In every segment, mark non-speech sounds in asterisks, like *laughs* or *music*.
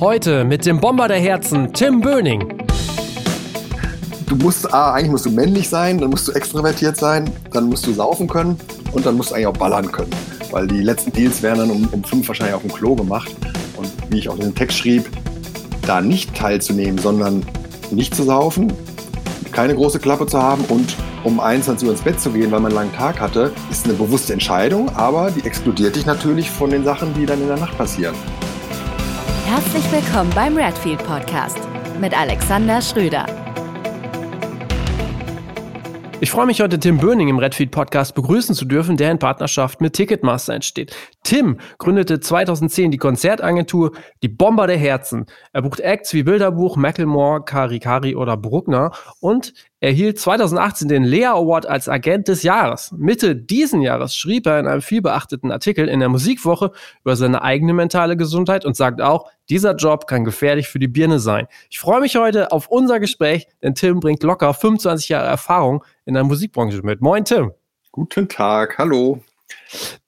Heute mit dem Bomber der Herzen, Tim Böning. Du musst, ah, eigentlich musst du männlich sein, dann musst du extrovertiert sein, dann musst du saufen können und dann musst du eigentlich auch ballern können. Weil die letzten Deals werden dann um, um fünf wahrscheinlich auf dem Klo gemacht. Und wie ich auch in dem Text schrieb, da nicht teilzunehmen, sondern nicht zu saufen, keine große Klappe zu haben und um 21 Uhr ins Bett zu gehen, weil man einen langen Tag hatte, ist eine bewusste Entscheidung, aber die explodiert dich natürlich von den Sachen, die dann in der Nacht passieren. Herzlich willkommen beim Redfield Podcast mit Alexander Schröder. Ich freue mich heute, Tim Böning im Redfeed Podcast begrüßen zu dürfen, der in Partnerschaft mit Ticketmaster entsteht. Tim gründete 2010 die Konzertagentur Die Bomber der Herzen. Er bucht Acts wie Bilderbuch, Macklemore, Kari Kari oder Bruckner und erhielt 2018 den Lea Award als Agent des Jahres. Mitte diesen Jahres schrieb er in einem vielbeachteten Artikel in der Musikwoche über seine eigene mentale Gesundheit und sagt auch, dieser Job kann gefährlich für die Birne sein. Ich freue mich heute auf unser Gespräch, denn Tim bringt locker 25 Jahre Erfahrung in der Musikbranche mit. Moin, Tim. Guten Tag, hallo.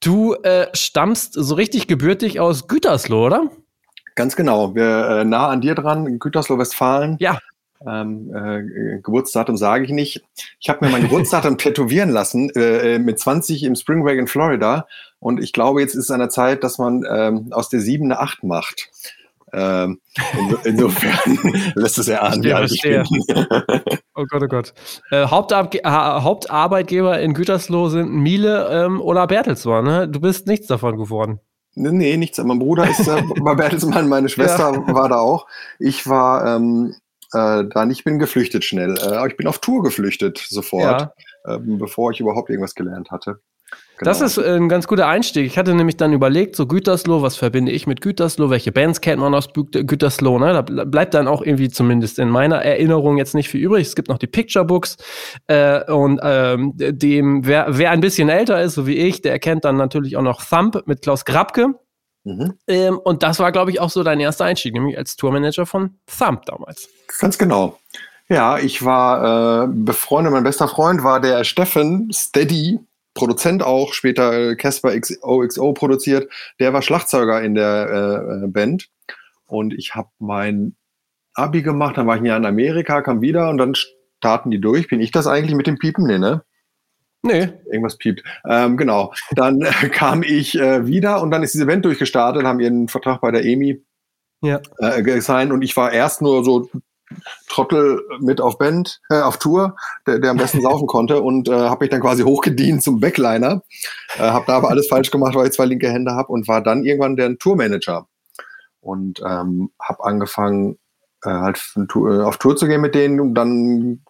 Du äh, stammst so richtig gebürtig aus Gütersloh, oder? Ganz genau. Wir äh, nah an dir dran, Gütersloh, Westfalen. Ja. Ähm, äh, Geburtsdatum sage ich nicht. Ich habe mir mein Geburtsdatum tätowieren lassen äh, mit 20 im Spring Break in Florida. Und ich glaube, jetzt ist es an der Zeit, dass man ähm, aus der 7 eine 8 macht. Ähm, insofern *laughs* lässt es erahnen, wie alt ich bin. *laughs* oh Gott, oh Gott. Äh, Hauptab Hauptarbeitgeber in Gütersloh sind Miele ähm, oder Bertelsmann. Ne? Du bist nichts davon geworden. Nee, nichts. Mein Bruder ist äh, bei *laughs* Bertelsmann, meine Schwester ja. war da auch. Ich war ähm, äh, dann, ich bin geflüchtet schnell. Äh, ich bin auf Tour geflüchtet sofort, ja. ähm, bevor ich überhaupt irgendwas gelernt hatte. Genau. Das ist ein ganz guter Einstieg. Ich hatte nämlich dann überlegt, so Gütersloh, was verbinde ich mit Gütersloh? Welche Bands kennt man aus Gütersloh? Ne? Da bleibt dann auch irgendwie zumindest in meiner Erinnerung jetzt nicht viel übrig. Es gibt noch die Picture Books äh, und ähm, dem, wer, wer ein bisschen älter ist, so wie ich, der erkennt dann natürlich auch noch Thump mit Klaus Grabke. Mhm. Ähm, und das war, glaube ich, auch so dein erster Einstieg, nämlich als Tourmanager von Thump damals. Ganz genau. Ja, ich war äh, befreundet, mein bester Freund war der Steffen Steady, Produzent auch, später äh, Casper XOXO produziert. Der war Schlagzeuger in der äh, Band. Und ich habe mein Abi gemacht, dann war ich ein Jahr in Amerika, kam wieder und dann starten die durch. Bin ich das eigentlich mit dem Piepen? Nee, ne? Nee. Irgendwas piept. Ähm, genau. Dann äh, *laughs* kam ich äh, wieder und dann ist diese Band durchgestartet, haben ihren Vertrag bei der EMI ja. äh, gesigned und ich war erst nur so Trottel mit auf Band, äh, auf Tour, der, der am besten *laughs* saufen konnte und äh, habe mich dann quasi hochgedient zum Backliner. Äh, habe da aber alles falsch gemacht, weil ich zwei linke Hände habe und war dann irgendwann der Tourmanager und ähm, habe angefangen äh, halt äh, auf Tour zu gehen mit denen und dann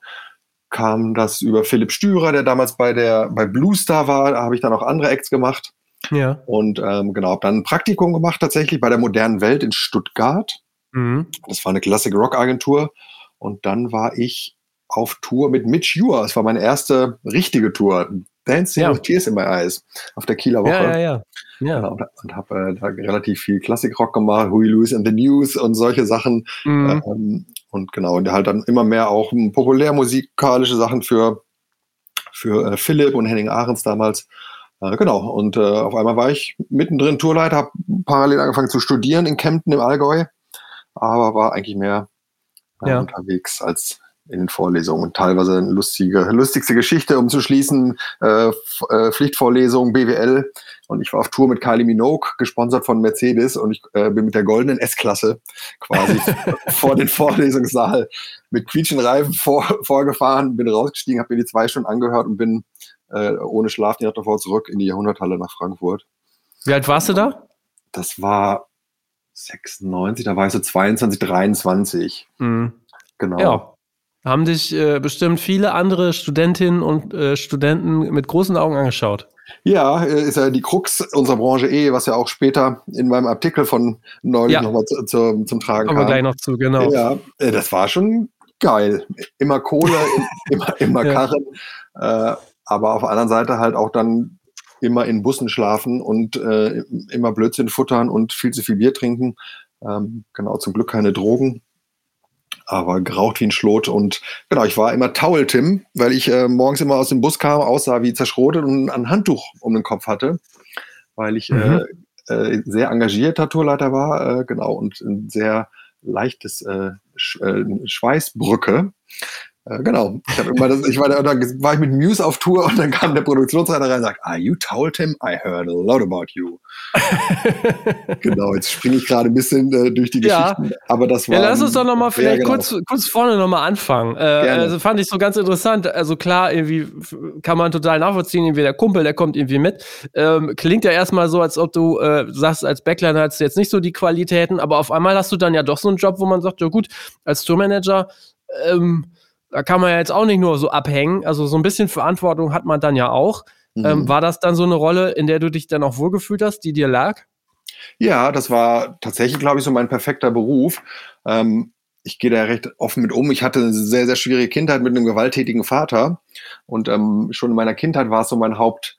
kam das über Philipp Stürer, der damals bei der bei Bluestar war, da habe ich dann auch andere Acts gemacht. Ja. Und ähm, genau, habe dann ein Praktikum gemacht tatsächlich bei der modernen Welt in Stuttgart Mhm. Das war eine Classic Rock Agentur. Und dann war ich auf Tour mit Mitch Ure. Das war meine erste richtige Tour. Dancing ja. with Tears in My Eyes auf der Kieler Woche. Ja, ja, ja. ja. Genau, und, und habe äh, da relativ viel Klassik-Rock gemacht, Huey Lewis and the News und solche Sachen. Mhm. Ähm, und genau, und halt dann immer mehr auch populärmusikalische Sachen für, für äh, Philipp und Henning Ahrens damals. Äh, genau, und äh, auf einmal war ich mittendrin Tourleiter, habe parallel angefangen zu studieren in Kempten im Allgäu aber war eigentlich mehr äh, ja. unterwegs als in den Vorlesungen. Und teilweise eine lustige, lustigste Geschichte, um zu schließen, äh, äh, Pflichtvorlesung BWL. Und ich war auf Tour mit Kylie Minogue, gesponsert von Mercedes. Und ich äh, bin mit der goldenen S-Klasse quasi *laughs* vor den Vorlesungssaal mit quietschenden Reifen vor, vorgefahren, bin rausgestiegen, habe mir die zwei Stunden angehört und bin äh, ohne Schlaf die Nacht davor zurück in die Jahrhunderthalle nach Frankfurt. Wie alt warst du da? Das war 96, da war ich so 22, 23. Mhm. Genau. Ja. Haben dich äh, bestimmt viele andere Studentinnen und äh, Studenten mit großen Augen angeschaut. Ja, äh, ist ja die Krux unserer Branche eh, was ja auch später in meinem Artikel von neulich ja. nochmal zu, zu, zum Tragen Kommen kam. Kommen wir gleich noch zu, genau. Ja, äh, das war schon geil. Immer Kohle, *laughs* immer, immer Karren. Äh, aber auf der anderen Seite halt auch dann immer in Bussen schlafen und äh, immer Blödsinn futtern und viel zu viel Bier trinken. Ähm, genau, zum Glück keine Drogen, aber geraucht wie ein Schlot. Und genau, ich war immer Towel-Tim, weil ich äh, morgens immer aus dem Bus kam, aussah wie zerschrotet und ein Handtuch um den Kopf hatte, weil ich äh, mhm. äh, sehr engagierter Tourleiter war, äh, genau, und ein sehr leichtes äh, Sch äh, Schweißbrücke. Äh, genau. Ich, immer das, ich war, da, da war ich mit Muse auf Tour und dann kam der Produktionsleiter rein und sagt, ah, you told him, I heard a lot about you. *laughs* genau, jetzt springe ich gerade ein bisschen äh, durch die Geschichten, ja. aber das war. Ja, lass uns doch nochmal vielleicht genau. kurz, kurz vorne nochmal anfangen. Äh, also fand ich so ganz interessant. Also klar, irgendwie kann man total nachvollziehen, irgendwie der Kumpel, der kommt irgendwie mit. Ähm, klingt ja erstmal so, als ob du äh, sagst, als Backliner hast du jetzt nicht so die Qualitäten, aber auf einmal hast du dann ja doch so einen Job, wo man sagt, ja gut, als Tourmanager, ähm, da kann man ja jetzt auch nicht nur so abhängen. Also so ein bisschen Verantwortung hat man dann ja auch. Mhm. Ähm, war das dann so eine Rolle, in der du dich dann auch wohlgefühlt hast, die dir lag? Ja, das war tatsächlich, glaube ich, so mein perfekter Beruf. Ähm, ich gehe da recht offen mit um. Ich hatte eine sehr, sehr schwierige Kindheit mit einem gewalttätigen Vater. Und ähm, schon in meiner Kindheit war es so mein Haupt,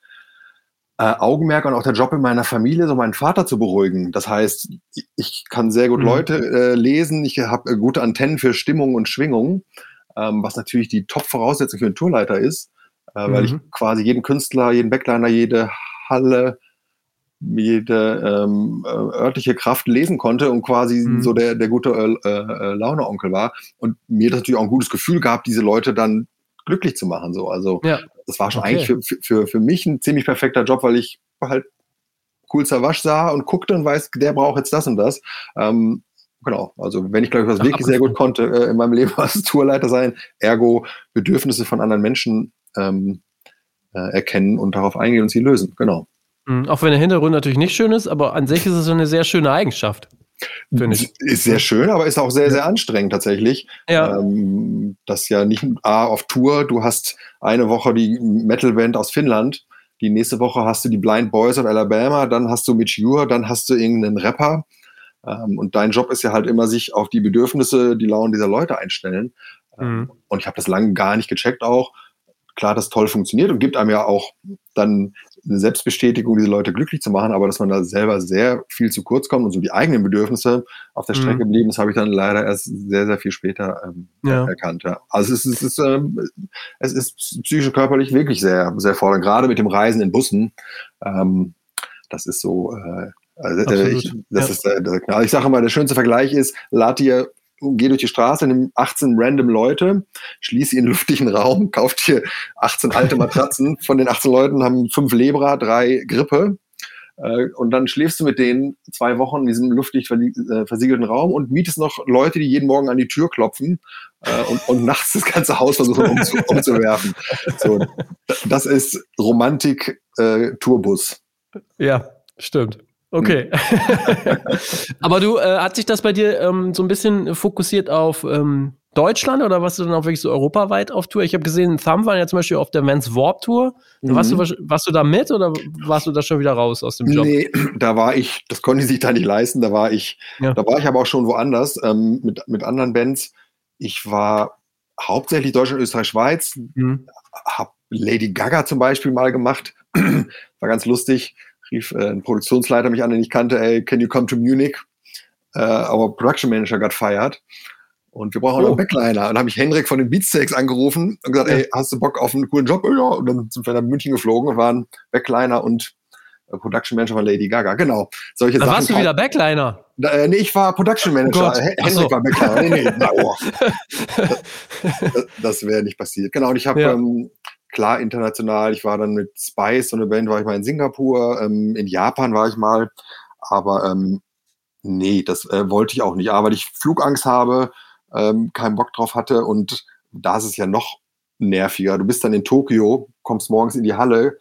äh, Augenmerk und auch der Job in meiner Familie, so meinen Vater zu beruhigen. Das heißt, ich kann sehr gut mhm. Leute äh, lesen, ich habe äh, gute Antennen für Stimmung und Schwingung ähm, was natürlich die Top-Voraussetzung für einen Tourleiter ist, äh, weil ich mhm. quasi jeden Künstler, jeden Backliner, jede Halle, jede ähm, äh, örtliche Kraft lesen konnte und quasi mhm. so der, der gute äh, äh, Laune-Onkel war. Und mir das natürlich auch ein gutes Gefühl gab, diese Leute dann glücklich zu machen. So. Also ja. das war schon okay. eigentlich für, für, für mich ein ziemlich perfekter Job, weil ich halt coolster Wasch sah und guckte und weiß, der braucht jetzt das und das. Ähm, genau, also wenn ich glaube ich was wirklich sehr gut konnte äh, in meinem Leben *laughs* als Tourleiter sein, ergo Bedürfnisse von anderen Menschen ähm, äh, erkennen und darauf eingehen und sie lösen, genau. Mhm, auch wenn der Hintergrund natürlich nicht schön ist, aber an sich ist es eine sehr schöne Eigenschaft. Ist sehr schön, aber ist auch sehr, sehr anstrengend tatsächlich. Ja. Ähm, das ja nicht A auf Tour, du hast eine Woche die Metalband aus Finnland, die nächste Woche hast du die Blind Boys of Alabama, dann hast du Mitch Ure, dann hast du irgendeinen Rapper ähm, und dein Job ist ja halt immer, sich auf die Bedürfnisse, die Launen dieser Leute einstellen. Ähm, mhm. Und ich habe das lange gar nicht gecheckt auch. Klar, das toll funktioniert und gibt einem ja auch dann eine Selbstbestätigung, diese Leute glücklich zu machen, aber dass man da selber sehr viel zu kurz kommt und so die eigenen Bedürfnisse auf der Strecke mhm. blieben, das habe ich dann leider erst sehr, sehr viel später ähm, ja. erkannt. Ja. Also es ist, es ist, ähm, es ist psychisch und körperlich wirklich sehr, sehr fordernd, gerade mit dem Reisen in Bussen. Ähm, das ist so, äh, also, äh, ich, das ja. ist äh, der Knall. Ich sage mal, der schönste Vergleich ist, lad dir geh durch die Straße, nimm 18 random Leute, schließ sie in einen luftigen Raum, *laughs* kauft dir 18 alte Matratzen. Von den 18 Leuten haben fünf Lebra, drei Grippe. Äh, und dann schläfst du mit denen zwei Wochen in diesem luftdicht versiegelten Raum und mietest noch Leute, die jeden Morgen an die Tür klopfen und, und nachts das ganze Haus versuchen umzu, *laughs* umzuwerfen. So, das ist Romantik äh, Tourbus. Ja, stimmt. Okay. *laughs* Aber du, äh, hat sich das bei dir ähm, so ein bisschen fokussiert auf ähm, Deutschland oder warst du dann auch wirklich so europaweit auf Tour? Ich habe gesehen, Thumb waren ja zum Beispiel auf der Vans Warp Tour. Mhm. Warst, du, warst du da mit oder warst du da schon wieder raus aus dem Job? Nee, *clears throat* da war ich, das konnte ich sich da nicht leisten, da war ich, ja. da war ich aber auch schon woanders ähm, mit, mit anderen Bands. Ich war hauptsächlich Deutschland, Österreich, Schweiz, mhm. habe Lady Gaga zum Beispiel mal gemacht, *clears throat* war ganz lustig rief äh, ein Produktionsleiter mich an, den ich kannte, hey, can you come to Munich? Uh, our production manager got fired. Und wir brauchen oh. noch einen Backliner. Und dann habe ich Henrik von den Beatsteaks angerufen und gesagt, ja. ey, hast du Bock auf einen coolen Job? Ja, und dann sind wir nach München geflogen und waren Backliner und äh, Production Manager von Lady Gaga. Genau. Solche da Sachen warst du wieder Backliner? Da, äh, nee, ich war Production Manager. Oh Henrik so. war Backliner. Nee, nee, na, oh. das, *laughs* das, das wäre nicht passiert. Genau. Und ich habe ja. ähm, klar international. Ich war dann mit Spice, so eine Band, war ich mal in Singapur, ähm, in Japan war ich mal, aber ähm, nee, das äh, wollte ich auch nicht. Aber weil ich Flugangst habe, ähm, keinen Bock drauf hatte und da ist es ja noch nerviger. Du bist dann in Tokio, kommst morgens in die Halle,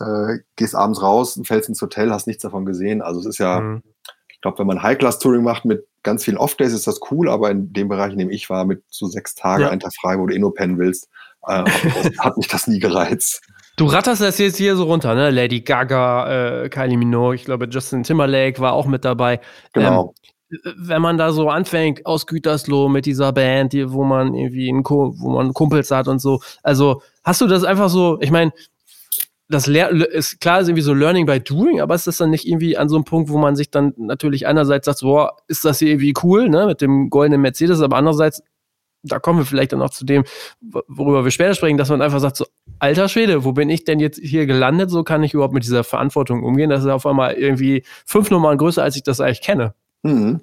äh, gehst abends raus, fällst ins Hotel, hast nichts davon gesehen. Also es ist ja, mhm. ich glaube, wenn man High-Class-Touring macht mit ganz vielen Off-Days, ist das cool, aber in dem Bereich, in dem ich war, mit so sechs Tagen, ja. ein Tag frei, wo du eh nur pennen willst, äh, *laughs* hat mich das nie gereizt. Du ratterst das jetzt hier so runter, ne? Lady Gaga, äh, Kylie Minogue, ich glaube Justin Timberlake war auch mit dabei. Genau. Ähm, wenn man da so anfängt aus Gütersloh mit dieser Band, die, wo man irgendwie einen, wo man Kumpels hat und so. Also hast du das einfach so, ich meine, das Lehr ist klar, ist irgendwie so Learning by Doing, aber ist das dann nicht irgendwie an so einem Punkt, wo man sich dann natürlich einerseits sagt, boah, ist das hier irgendwie cool, ne, mit dem goldenen Mercedes, aber andererseits da kommen wir vielleicht dann auch zu dem, worüber wir später sprechen, dass man einfach sagt, so, alter Schwede, wo bin ich denn jetzt hier gelandet? So kann ich überhaupt mit dieser Verantwortung umgehen. Das ist auf einmal irgendwie fünf Nummern größer, als ich das eigentlich kenne. Mhm.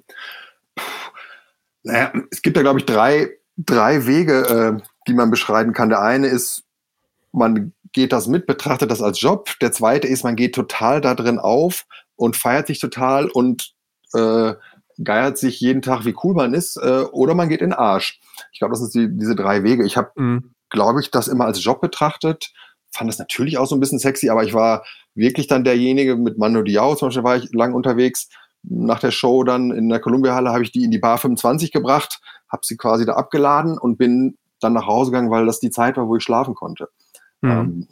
Naja, es gibt da, glaube ich, drei, drei Wege, äh, die man beschreiten kann. Der eine ist, man geht das mit, betrachtet das als Job. Der zweite ist, man geht total da drin auf und feiert sich total und äh, geiert sich jeden Tag, wie cool man ist, äh, oder man geht in den Arsch. Ich glaube, das sind die, diese drei Wege. Ich habe, mhm. glaube ich, das immer als Job betrachtet, fand das natürlich auch so ein bisschen sexy, aber ich war wirklich dann derjenige mit Mando Diao, zum Beispiel war ich lang unterwegs. Nach der Show dann in der Columbia-Halle habe ich die in die Bar 25 gebracht, habe sie quasi da abgeladen und bin dann nach Hause gegangen, weil das die Zeit war, wo ich schlafen konnte. Mhm. Ähm,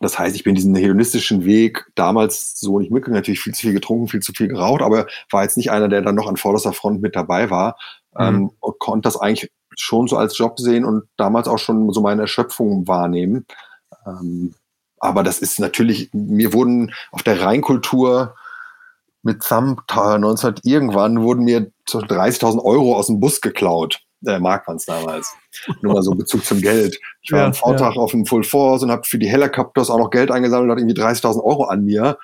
das heißt, ich bin diesen hedonistischen Weg damals so nicht mitgegangen, natürlich viel zu viel getrunken, viel zu viel geraucht, aber war jetzt nicht einer, der dann noch an vorderster Front mit dabei war mhm. ähm, und konnte das eigentlich schon so als Job sehen und damals auch schon so meine Erschöpfung wahrnehmen. Ähm, aber das ist natürlich, mir wurden auf der Rheinkultur mit Thumb 19 irgendwann wurden mir 30.000 Euro aus dem Bus geklaut äh, Marktmanns damals. Nur mal so Bezug zum Geld. Ich war ja, am Vortag ja. auf dem Full Force und habe für die Helicopters auch noch Geld eingesammelt und irgendwie 30.000 Euro an mir.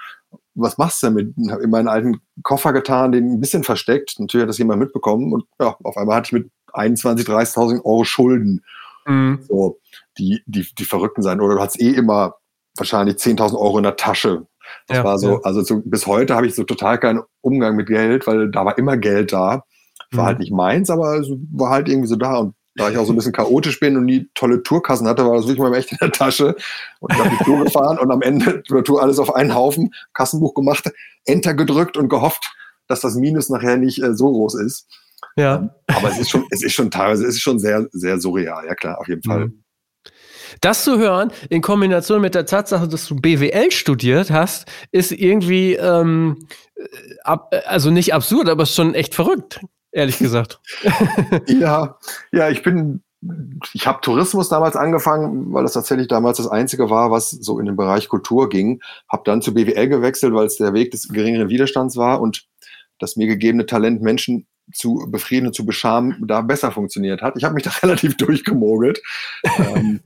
Was machst du damit? Habe in meinen alten Koffer getan, den ein bisschen versteckt. Natürlich hat das jemand mitbekommen und ja, auf einmal hatte ich mit 21, 30.000 Euro Schulden. Mhm. So, die, die, die Verrückten sein. Oder du hast eh immer wahrscheinlich 10.000 Euro in der Tasche. Das ja, war so, also so, bis heute habe ich so total keinen Umgang mit Geld, weil da war immer Geld da. War halt mhm. nicht meins, aber es war halt irgendwie so da. Und da ich auch so ein bisschen chaotisch bin und nie tolle Tourkassen hatte, war das wirklich mal echt in der Tasche. Und ich habe die Tour gefahren und am Ende der Tour alles auf einen Haufen, Kassenbuch gemacht, Enter gedrückt und gehofft, dass das Minus nachher nicht äh, so groß ist. Ja. Ähm, aber es ist schon, es ist schon teilweise, es ist schon sehr, sehr surreal, ja klar, auf jeden Fall. Mhm. Das zu hören, in Kombination mit der Tatsache, dass du BWL studiert hast, ist irgendwie, ähm, äh, ab, also nicht absurd, aber schon echt verrückt ehrlich gesagt. *laughs* ja, ja, ich bin, ich habe Tourismus damals angefangen, weil das tatsächlich damals das Einzige war, was so in den Bereich Kultur ging. Habe dann zu BWL gewechselt, weil es der Weg des geringeren Widerstands war und das mir gegebene Talent, Menschen zu befrieden und zu beschamen, da besser funktioniert hat. Ich habe mich *laughs* da relativ durchgemogelt. ähm,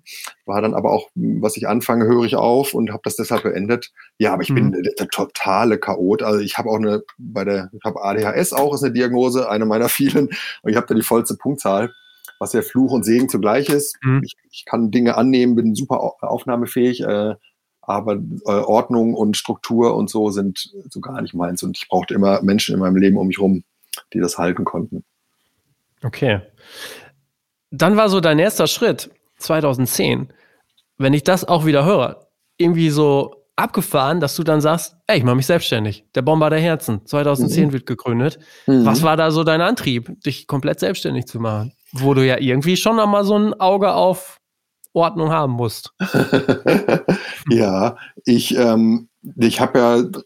war dann aber auch, was ich anfange, höre ich auf und habe das deshalb beendet. Ja, aber ich mhm. bin der, totale Chaot. Also ich habe auch eine, bei der, ich habe ADHS auch, ist eine Diagnose, eine meiner vielen. Und ich habe da die vollste Punktzahl, was ja Fluch und Segen zugleich ist. Mhm. Ich, ich, kann Dinge annehmen, bin super aufnahmefähig. Äh, aber äh, Ordnung und Struktur und so sind so gar nicht meins. Und ich brauchte immer Menschen in meinem Leben um mich rum, die das halten konnten. Okay. Dann war so dein erster Schritt 2010, wenn ich das auch wieder höre, irgendwie so abgefahren, dass du dann sagst, ey, ich mache mich selbstständig. Der Bomber der Herzen, 2010 mhm. wird gegründet. Mhm. Was war da so dein Antrieb, dich komplett selbstständig zu machen? Wo du ja irgendwie schon einmal so ein Auge auf Ordnung haben musst. *laughs* ja, ich, ähm, ich habe ja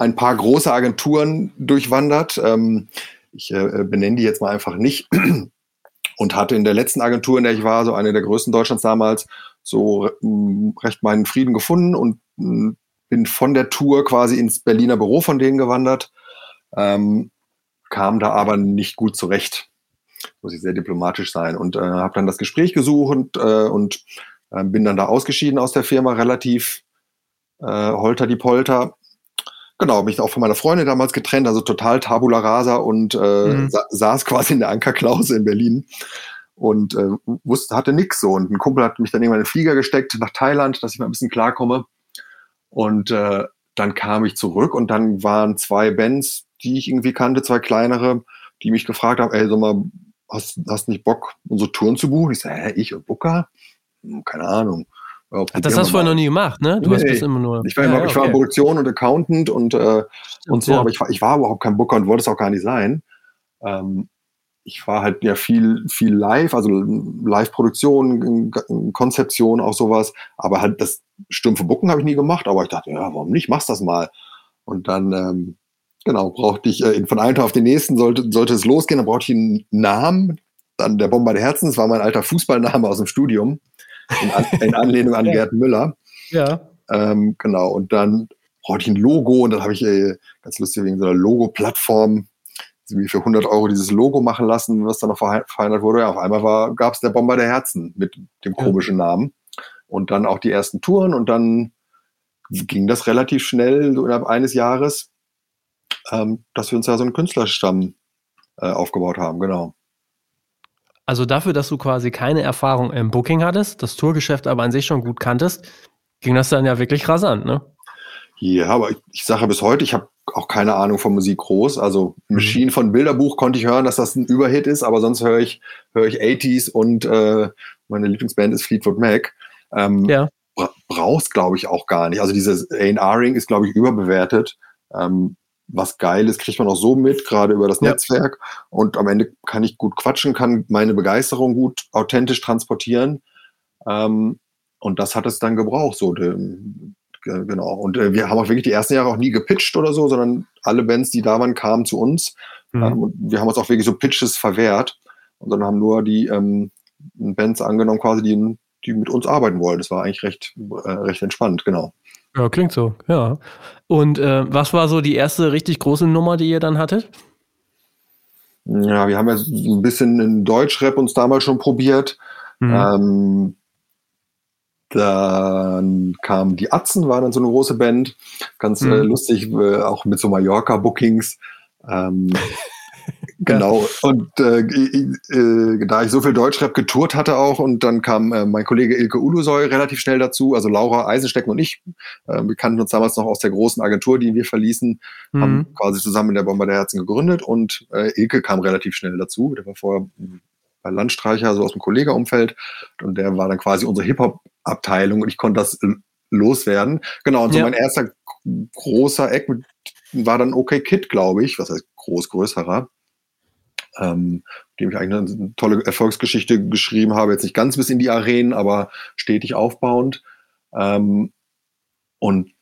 ein paar große Agenturen durchwandert. Ähm, ich äh, benenne die jetzt mal einfach nicht. *clears throat* Und hatte in der letzten Agentur, in der ich war, so eine der größten Deutschlands damals, so mm, recht meinen Frieden gefunden und mm, bin von der Tour quasi ins Berliner Büro von denen gewandert, ähm, kam da aber nicht gut zurecht. Muss ich sehr diplomatisch sein und äh, habe dann das Gespräch gesucht und, äh, und äh, bin dann da ausgeschieden aus der Firma, relativ äh, holter die Polter Genau, mich auch von meiner Freundin damals getrennt, also total tabula rasa und äh, mhm. sa saß quasi in der Ankerklause in Berlin und äh, wusste, hatte nix so. Und ein Kumpel hat mich dann irgendwann in den Flieger gesteckt nach Thailand, dass ich mal ein bisschen klarkomme. Und äh, dann kam ich zurück und dann waren zwei Bands, die ich irgendwie kannte, zwei kleinere, die mich gefragt haben, ey, sag mal, hast, hast nicht Bock, unsere Touren zu buchen? Ich sage, hä, ich und Booker? Hm, keine Ahnung. Ach, das hast du vorher noch nie gemacht, ne? Du nee, hast bis immer nur. Ich war, ja, ich war okay. Produktion und Accountant und, äh, und so, ja. aber ich war, ich war überhaupt kein Booker und wollte es auch gar nicht sein. Ähm, ich war halt ja viel, viel live, also Live-Produktion, Konzeption, auch sowas. Aber halt das stumpfe Bucken habe ich nie gemacht, aber ich dachte, ja, warum nicht? Machst das mal. Und dann, ähm, genau, brauchte ich äh, von einem Tag auf den nächsten, sollte, sollte es losgehen, dann brauchte ich einen Namen. Dann der Bomber der Herzens war mein alter Fußballname aus dem Studium in, An in Anlehnung an ja. Gerd Müller. Ja. Ähm, genau, und dann brauchte ich ein Logo und dann habe ich äh, ganz lustig wegen so einer Logo-Plattform wie für 100 Euro dieses Logo machen lassen, was dann noch verfeinert wurde. Ja, auf einmal gab es der Bomber der Herzen mit dem komischen. Namen. und dann auch die ersten Touren und dann ging das relativ schnell, so innerhalb eines Jahres, ähm, dass wir uns da so einen Künstlerstamm äh, aufgebaut haben, genau. Also dafür, dass du quasi keine Erfahrung im Booking hattest, das Tourgeschäft aber an sich schon gut kanntest, ging das dann ja wirklich rasant, ne? Ja, aber ich, ich sage bis heute, ich habe auch keine Ahnung von Musik groß. Also mhm. Machine von Bilderbuch konnte ich hören, dass das ein Überhit ist, aber sonst höre ich, höre ich 80s und äh, meine Lieblingsband ist Fleetwood Mac. Ähm, ja. Bra brauchst, glaube ich, auch gar nicht. Also dieses A&R-Ring ist, glaube ich, überbewertet. Ähm, was geil ist, kriegt man auch so mit, gerade über das ja. Netzwerk. Und am Ende kann ich gut quatschen, kann meine Begeisterung gut authentisch transportieren. Ähm, und das hat es dann gebraucht, so genau. Und äh, wir haben auch wirklich die ersten Jahre auch nie gepitcht oder so, sondern alle Bands, die da waren, kamen zu uns. Mhm. Ähm, und wir haben uns auch wirklich so Pitches verwehrt und dann haben nur die ähm, Bands angenommen, quasi, die, die mit uns arbeiten wollen. Das war eigentlich recht, äh, recht entspannt, genau. Ja, klingt so, ja. Und äh, was war so die erste richtig große Nummer, die ihr dann hattet? Ja, wir haben ja so ein bisschen in Deutschrap uns damals schon probiert. Mhm. Ähm, dann kam die Atzen, war dann so eine große Band, ganz äh, mhm. äh, lustig, äh, auch mit so Mallorca-Bookings. Ähm, *laughs* *laughs* genau. Und äh, äh, da ich so viel Deutschrap getourt hatte auch und dann kam äh, mein Kollege Ilke Ulusoy relativ schnell dazu, also Laura Eisenstecken und ich, äh, wir kannten uns damals noch aus der großen Agentur, die wir verließen, mhm. haben quasi zusammen in der Bomber der Herzen gegründet und äh, Ilke kam relativ schnell dazu. Der war vorher bei Landstreicher, so aus dem Kollegeumfeld. Und der war dann quasi unsere Hip-Hop-Abteilung und ich konnte das loswerden. Genau, und so ja. mein erster großer Eck war dann OK Kid, glaube ich, was heißt groß, größerer. Ähm, dem ich eigentlich eine tolle Erfolgsgeschichte geschrieben habe. Jetzt nicht ganz bis in die Arenen, aber stetig aufbauend. Ähm, und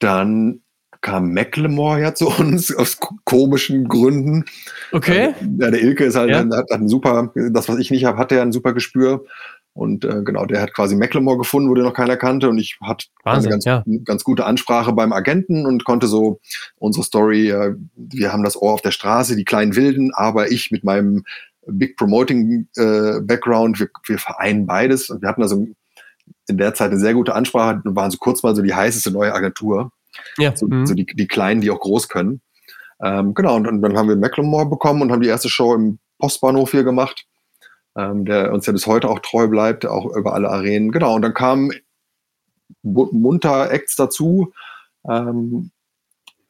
dann kam Macklemore ja zu uns *laughs* aus komischen Gründen. Okay. Also, ja, der Ilke ist halt, ja. hat, hat ein super, das, was ich nicht habe, hat der ein super Gespür. Und äh, genau, der hat quasi Macklemore gefunden, wo der noch keiner kannte. Und ich hatte eine ganz, ja. ganz gute Ansprache beim Agenten und konnte so unsere Story, äh, wir haben das Ohr auf der Straße, die kleinen Wilden, aber ich mit meinem Big Promoting äh, Background, wir, wir vereinen beides. Und wir hatten also in der Zeit eine sehr gute Ansprache und waren so kurz mal so die heißeste neue Agentur. Ja. So, mhm. so die, die Kleinen, die auch groß können. Ähm, genau, und, und, dann haben wir Macklemore bekommen und haben die erste Show im Postbahnhof hier gemacht, ähm, der uns ja bis heute auch treu bleibt, auch über alle Arenen. Genau, und dann kamen munter Acts dazu. Ähm,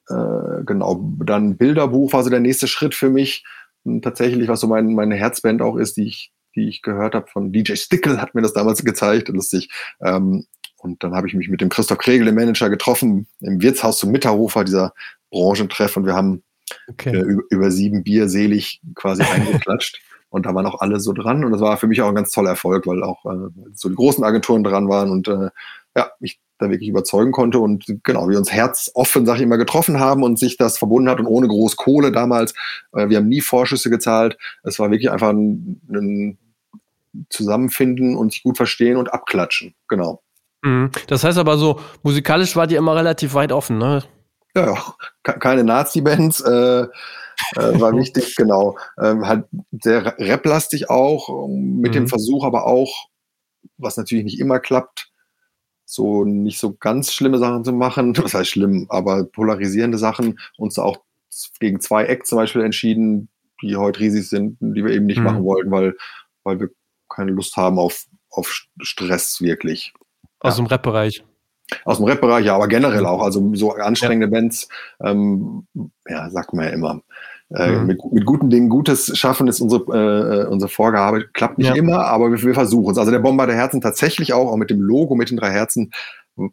äh, genau, dann Bilderbuch war so der nächste Schritt für mich. Und tatsächlich, was so mein, meine Herzband auch ist, die ich, die ich gehört habe von DJ Stickle, hat mir das damals *laughs* gezeigt, lustig. Ähm, und dann habe ich mich mit dem Christoph Kregel, dem Manager, getroffen im Wirtshaus zum Mitterhofer, dieser Branchentreff. Und wir haben okay. äh, über, über, sieben Bier selig quasi *laughs* eingeklatscht. Und da waren auch alle so dran. Und das war für mich auch ein ganz toller Erfolg, weil auch äh, so die großen Agenturen dran waren und äh, ja, mich da wirklich überzeugen konnte. Und genau, wir uns herzoffen, sag ich immer, getroffen haben und sich das verbunden hat und ohne groß Kohle damals. Äh, wir haben nie Vorschüsse gezahlt. Es war wirklich einfach ein, ein Zusammenfinden und sich gut verstehen und abklatschen. Genau. Mhm. Das heißt aber so, musikalisch wart ihr immer relativ weit offen, ne? Ja, ja. keine Nazi-Bands, äh, äh, war wichtig, genau. Ähm, halt sehr raplastig auch, mit mhm. dem Versuch aber auch, was natürlich nicht immer klappt, so nicht so ganz schlimme Sachen zu machen, *laughs* was heißt schlimm, aber polarisierende Sachen, uns auch gegen zwei Acts zum Beispiel entschieden, die heute riesig sind, die wir eben nicht mhm. machen wollten, weil, weil wir keine Lust haben auf, auf Stress wirklich. Aus ja. dem Rap-Bereich. Aus dem Rap-Bereich, ja, aber generell auch. Also so anstrengende ja. Bands, ähm, ja, sagt man ja immer. Äh, mhm. mit, mit, guten Dingen Gutes schaffen ist unsere, äh, unsere Vorgabe. Klappt nicht ja. immer, aber wir, wir versuchen es. Also der Bomber der Herzen tatsächlich auch, auch mit dem Logo, mit den drei Herzen,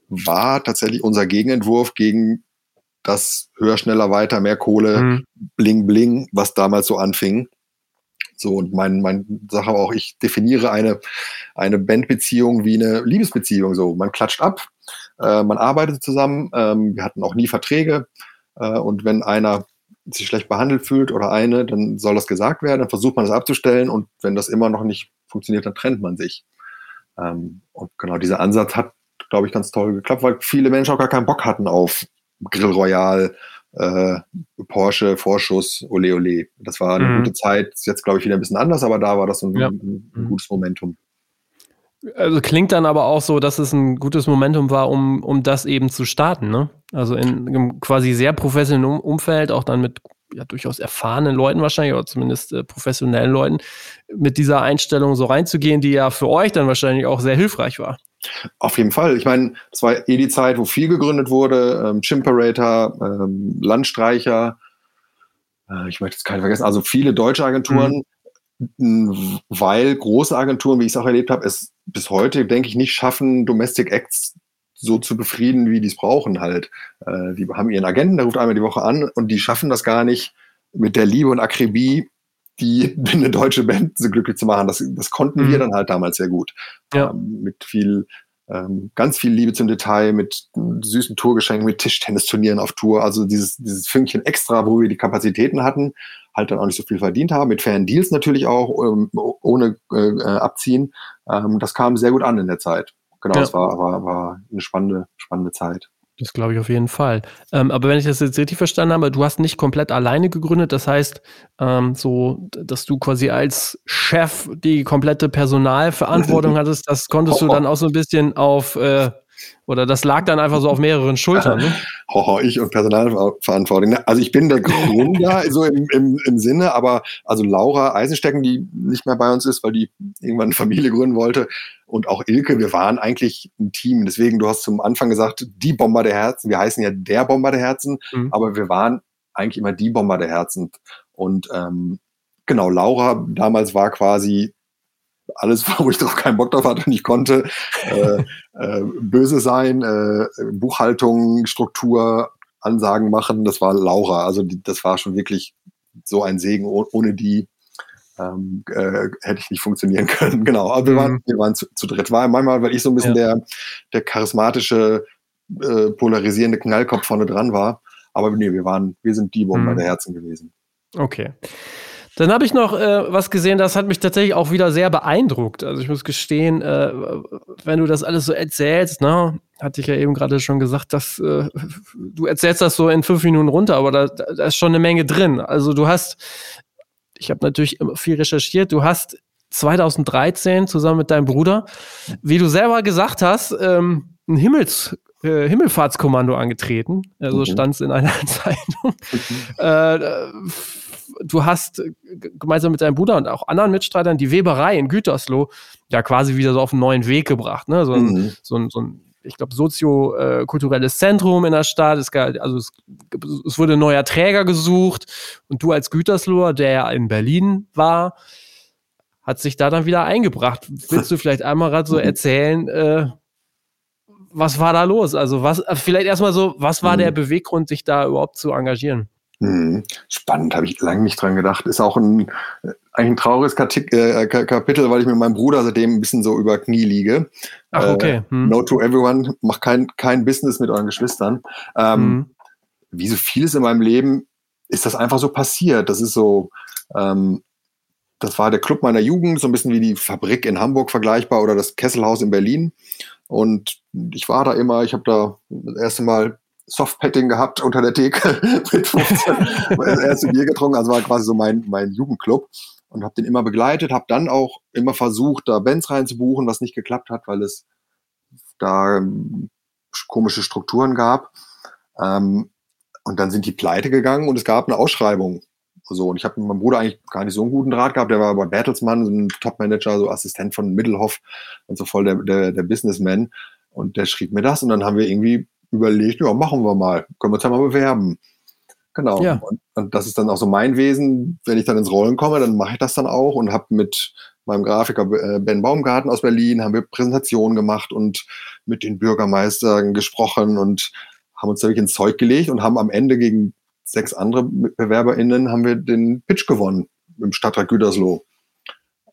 war tatsächlich unser Gegenentwurf gegen das höher, schneller, weiter, mehr Kohle, mhm. bling, bling, was damals so anfing. So, und mein, mein Sache auch, ich definiere eine, eine Bandbeziehung wie eine Liebesbeziehung. So, man klatscht ab, äh, man arbeitet zusammen, ähm, wir hatten auch nie Verträge. Äh, und wenn einer sich schlecht behandelt fühlt oder eine, dann soll das gesagt werden, dann versucht man das abzustellen und wenn das immer noch nicht funktioniert, dann trennt man sich. Ähm, und genau dieser Ansatz hat, glaube ich, ganz toll geklappt, weil viele Menschen auch gar keinen Bock hatten auf Grill Royal, äh, Porsche, Vorschuss, ole ole. Das war eine mhm. gute Zeit. Ist jetzt, glaube ich, wieder ein bisschen anders, aber da war das ein, ja. ein, ein, gutes Momentum. Also klingt dann aber auch so, dass es ein gutes Momentum war, um, um das eben zu starten, ne? Also in einem quasi sehr professionellen Umfeld, auch dann mit ja, durchaus erfahrenen Leuten wahrscheinlich, oder zumindest äh, professionellen Leuten, mit dieser Einstellung so reinzugehen, die ja für euch dann wahrscheinlich auch sehr hilfreich war. Auf jeden Fall. Ich meine, es war eh die Zeit, wo viel gegründet wurde. Ähm, Chimperator, ähm, Landstreicher, äh, ich möchte jetzt keinen vergessen, also viele deutsche Agenturen, mhm. Weil große Agenturen, wie ich es auch erlebt habe, es bis heute, denke ich, nicht schaffen, Domestic Acts so zu befrieden, wie die es brauchen halt. Äh, die haben ihren Agenten, der ruft einmal die Woche an und die schaffen das gar nicht mit der Liebe und Akribie, die *laughs* eine deutsche Band so glücklich zu machen. Das, das konnten mhm. wir dann halt damals sehr gut. Ja. Ähm, mit viel, ähm, ganz viel Liebe zum Detail, mit süßen Tourgeschenken, mit Tischtennisturnieren auf Tour. Also dieses, dieses Fünkchen extra, wo wir die Kapazitäten hatten, halt dann auch nicht so viel verdient haben. Mit fairen Deals natürlich auch, ähm, ohne äh, abziehen. Ähm, das kam sehr gut an in der Zeit genau, es war, war, war eine spannende, spannende Zeit. Das glaube ich auf jeden Fall. Ähm, aber wenn ich das jetzt richtig verstanden habe, du hast nicht komplett alleine gegründet. Das heißt, ähm, so, dass du quasi als Chef die komplette Personalverantwortung *laughs* hattest, das konntest du dann auch so ein bisschen auf äh, oder das lag dann einfach so auf mehreren Schultern. Ne? *laughs* Hoho, ich und Personalverantwortung. Also ich bin der Gründer, *laughs* so im, im, im Sinne, aber also Laura Eisenstecken, die nicht mehr bei uns ist, weil die irgendwann eine Familie gründen wollte, und auch Ilke, wir waren eigentlich ein Team. Deswegen, du hast zum Anfang gesagt, die Bomber der Herzen. Wir heißen ja der Bomber der Herzen, mhm. aber wir waren eigentlich immer die Bomber der Herzen. Und ähm, genau, Laura damals war quasi alles, *laughs* wo ich drauf keinen Bock drauf hatte und ich konnte. Äh, äh, böse sein, äh, Buchhaltung, Struktur, Ansagen machen, das war Laura. Also die, das war schon wirklich so ein Segen. Ohne die ähm, äh, hätte ich nicht funktionieren *laughs* können. Genau, aber wir waren, mhm. wir waren zu, zu dritt. War manchmal, weil ich so ein bisschen ja. der, der charismatische, äh, polarisierende Knallkopf vorne dran war. Aber nee, wir waren, wir sind die Bomber mhm. der Herzen gewesen. Okay. Dann habe ich noch äh, was gesehen, das hat mich tatsächlich auch wieder sehr beeindruckt. Also ich muss gestehen, äh, wenn du das alles so erzählst, ne, hatte ich ja eben gerade schon gesagt, dass äh, du erzählst das so in fünf Minuten runter, aber da, da ist schon eine Menge drin. Also du hast, ich habe natürlich viel recherchiert, du hast 2013 zusammen mit deinem Bruder, wie du selber gesagt hast, ähm, ein Himmels äh, Himmelfahrtskommando angetreten. Also mhm. stand es in einer *laughs* Zeitung. Mhm. Äh, du hast äh, gemeinsam mit deinem Bruder und auch anderen Mitstreitern die Weberei in Gütersloh ja quasi wieder so auf einen neuen Weg gebracht. Ne? So, ein, mhm. so, ein, so ein ich glaube, sozio-kulturelles Zentrum in der Stadt. Es, gab, also es, es, wurde ein neuer Träger gesucht und du als Gütersloher, der ja in Berlin war, hat sich da dann wieder eingebracht. Willst du vielleicht einmal gerade so erzählen, äh, was war da los? Also was, vielleicht erstmal so, was war mhm. der Beweggrund, sich da überhaupt zu engagieren? Hm, spannend, habe ich lange nicht dran gedacht. Ist auch ein, eigentlich ein trauriges äh, Kapitel, weil ich mit meinem Bruder seitdem ein bisschen so über Knie liege. Ach, okay. Äh, hm. No to everyone, mach kein, kein Business mit euren Geschwistern. Ähm, hm. Wie so vieles in meinem Leben ist das einfach so passiert. Das ist so, ähm, das war der Club meiner Jugend, so ein bisschen wie die Fabrik in Hamburg vergleichbar oder das Kesselhaus in Berlin. Und ich war da immer, ich habe da das erste Mal Softpetting gehabt unter der Theke *laughs* mit 15, das erste Bier getrunken, also war quasi so mein, mein Jugendclub und habe den immer begleitet, habe dann auch immer versucht, da Bands reinzubuchen, was nicht geklappt hat, weil es da ähm, komische Strukturen gab. Ähm, und dann sind die pleite gegangen und es gab eine Ausschreibung. So, und ich habe mit meinem Bruder eigentlich gar nicht so einen guten Draht gehabt. Der war bei Bertelsmann, so ein Top-Manager, so Assistent von Middelhoff und so voll der, der, der Businessman. Und der schrieb mir das und dann haben wir irgendwie überlegt, ja, machen wir mal, können wir uns ja mal bewerben. Genau. Ja. Und, und, das ist dann auch so mein Wesen. Wenn ich dann ins Rollen komme, dann mache ich das dann auch und habe mit meinem Grafiker äh, Ben Baumgarten aus Berlin, haben wir Präsentationen gemacht und mit den Bürgermeistern gesprochen und haben uns wirklich ins Zeug gelegt und haben am Ende gegen sechs andere BewerberInnen haben wir den Pitch gewonnen im Stadtrat Gütersloh.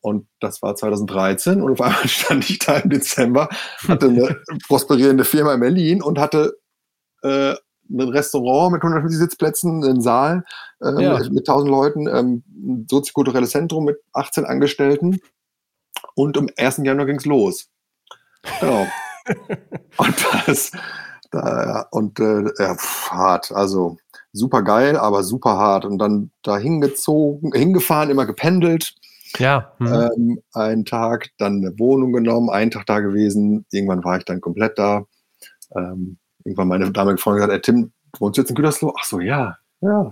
Und das war 2013 und auf einmal *laughs* stand ich da im Dezember, hatte eine prosperierende Firma in Berlin und hatte äh, ein Restaurant mit 150 Sitzplätzen, einen Saal äh, ja. mit, mit 1000 Leuten, ähm, ein soziokulturelles Zentrum mit 18 Angestellten und am 1. Januar ging es los. Genau. *laughs* und das, da, und äh, ja, pff, hart, also super geil, aber super hart. Und dann da hingezogen, hingefahren, immer gependelt Ja. Mhm. Ähm, einen Tag, dann eine Wohnung genommen, einen Tag da gewesen. Irgendwann war ich dann komplett da. Ähm, irgendwann meine damalige Freundin gesagt, ey, Tim, wohnst du jetzt in Gütersloh? Ach so, ja, ja.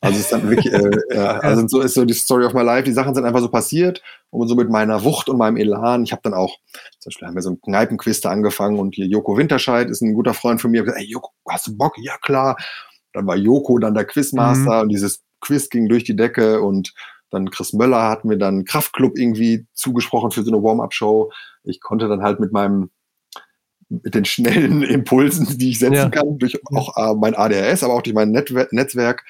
Also ist dann wirklich, äh, ja, *laughs* also so ist so die Story of my life. Die Sachen sind einfach so passiert und so mit meiner Wucht und meinem Elan. Ich habe dann auch, zum Beispiel haben wir so einen Kneipenquiz da angefangen und hier Joko Winterscheid ist ein guter Freund von mir. Gesagt, ey Joko, hast du Bock? Ja klar. Dann war Joko dann der Quizmaster mhm. und dieses Quiz ging durch die Decke und dann Chris Möller hat mir dann Kraftclub irgendwie zugesprochen für so eine Warm-up-Show. Ich konnte dann halt mit meinem mit den schnellen *laughs* Impulsen, die ich setzen ja. kann, durch auch äh, mein ADHS, aber auch durch mein Netwer Netzwerk,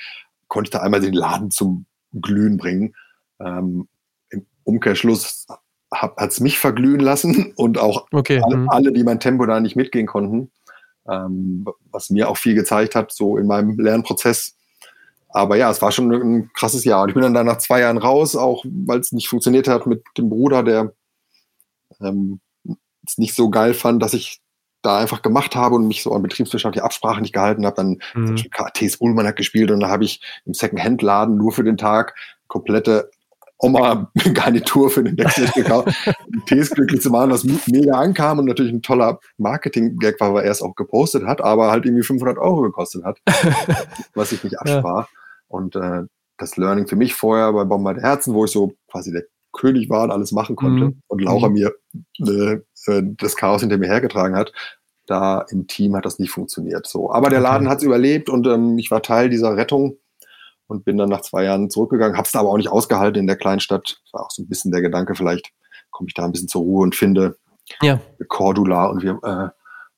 konnte ich da einmal den Laden zum Glühen bringen. Ähm, Im Umkehrschluss hat es mich verglühen lassen und auch okay. alle, mhm. alle, die mein Tempo da nicht mitgehen konnten, ähm, was mir auch viel gezeigt hat, so in meinem Lernprozess. Aber ja, es war schon ein krasses Jahr. Und ich bin dann da nach zwei Jahren raus, auch weil es nicht funktioniert hat mit dem Bruder, der ähm, es nicht so geil fand, dass ich da einfach gemacht habe und mich so an betriebswirtschaftliche Absprachen nicht gehalten habe. Dann mhm. zum KTs Ullmann hat gespielt und da habe ich im Second-Hand-Laden nur für den Tag komplette Oma-Garnitur für den Backstage *laughs* gekauft, um Tees glücklich zu machen, was mega ankam und natürlich ein toller Marketing-Gag war, weil er es auch gepostet hat, aber halt irgendwie 500 Euro gekostet hat, *laughs* was ich nicht abspar. Ja. Und äh, das Learning für mich vorher bei Bomber der Herzen, wo ich so quasi der König war und alles machen konnte mhm. und Laura mhm. mir äh, äh, das Chaos hinter mir hergetragen hat, da im Team hat das nicht funktioniert. So, aber der Laden hat es überlebt und ähm, ich war Teil dieser Rettung und bin dann nach zwei Jahren zurückgegangen, habe es aber auch nicht ausgehalten in der Kleinstadt. Das war auch so ein bisschen der Gedanke, vielleicht komme ich da ein bisschen zur Ruhe und finde ja. Cordula und wir äh,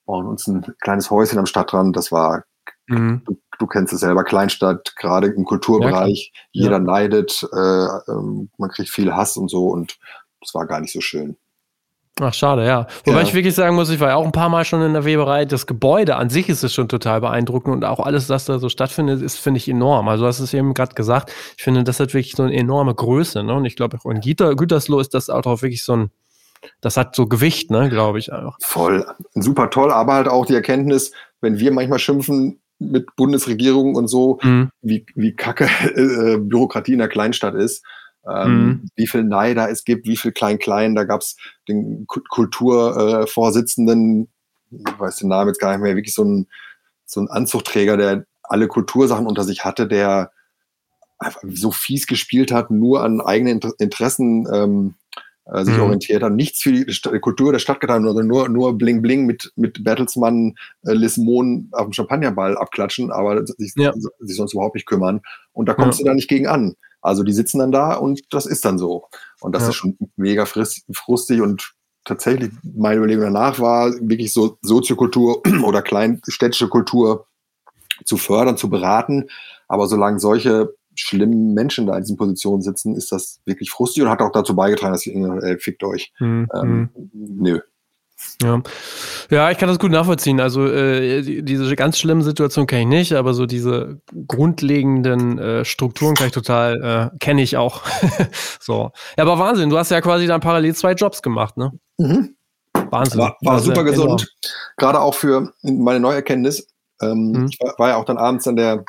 bauen uns ein kleines Häuschen am Stadtrand. Das war, mhm. Du, du, kennst es selber, Kleinstadt, gerade im Kulturbereich. Ja, jeder ja. neidet, äh, äh, man kriegt viel Hass und so und das war gar nicht so schön. Ach, schade, ja. Wobei ja. ich wirklich sagen muss, ich war ja auch ein paar Mal schon in der Weberei. Das Gebäude an sich ist es schon total beeindruckend und auch alles, was da so stattfindet, ist, finde ich, enorm. Also, du hast es eben gerade gesagt. Ich finde, das hat wirklich so eine enorme Größe. Ne? Und ich glaube, auch in Güter, Gütersloh ist das auch wirklich so ein, das hat so Gewicht, ne, glaube ich einfach. Voll. Super toll, aber halt auch die Erkenntnis, wenn wir manchmal schimpfen mit Bundesregierung und so, mhm. wie, wie kacke *laughs* äh, Bürokratie in der Kleinstadt ist ähm, mhm. wie viel Neider es gibt, wie viel Klein-Klein. Da gab es den Kulturvorsitzenden, äh, ich weiß den Namen jetzt gar nicht mehr, wirklich so ein, so ein Anzugträger, der alle Kultursachen unter sich hatte, der einfach so fies gespielt hat, nur an eigenen Interessen ähm, äh, sich mhm. orientiert hat, nichts für die St Kultur der Stadt getan, sondern nur, nur Bling Bling mit, mit Bertelsmann, äh, Lismon auf dem Champagnerball abklatschen, aber sich, ja. sich sonst überhaupt nicht kümmern. Und da kommst ja. du da nicht gegen an. Also die sitzen dann da und das ist dann so. Und das ja. ist schon mega frustig und tatsächlich meine Überlegung danach war, wirklich so Soziokultur *clears throat* oder kleinstädtische Kultur zu fördern, zu beraten. Aber solange solche schlimmen Menschen da in diesen Positionen sitzen, ist das wirklich frustig und hat auch dazu beigetragen, dass ich, äh, fickt euch. Mhm. Ähm, nö, ja. ja, ich kann das gut nachvollziehen. Also äh, diese ganz schlimmen Situationen kenne ich nicht, aber so diese grundlegenden äh, Strukturen kann ich total, äh, kenne ich auch. *laughs* so. Ja, aber Wahnsinn, du hast ja quasi dann parallel zwei Jobs gemacht, ne? Mhm. Wahnsinn. War, war also, super gesund. Gerade auch für meine Neuerkenntnis. Ähm, mhm. Ich war, war, ja auch dann abends dann der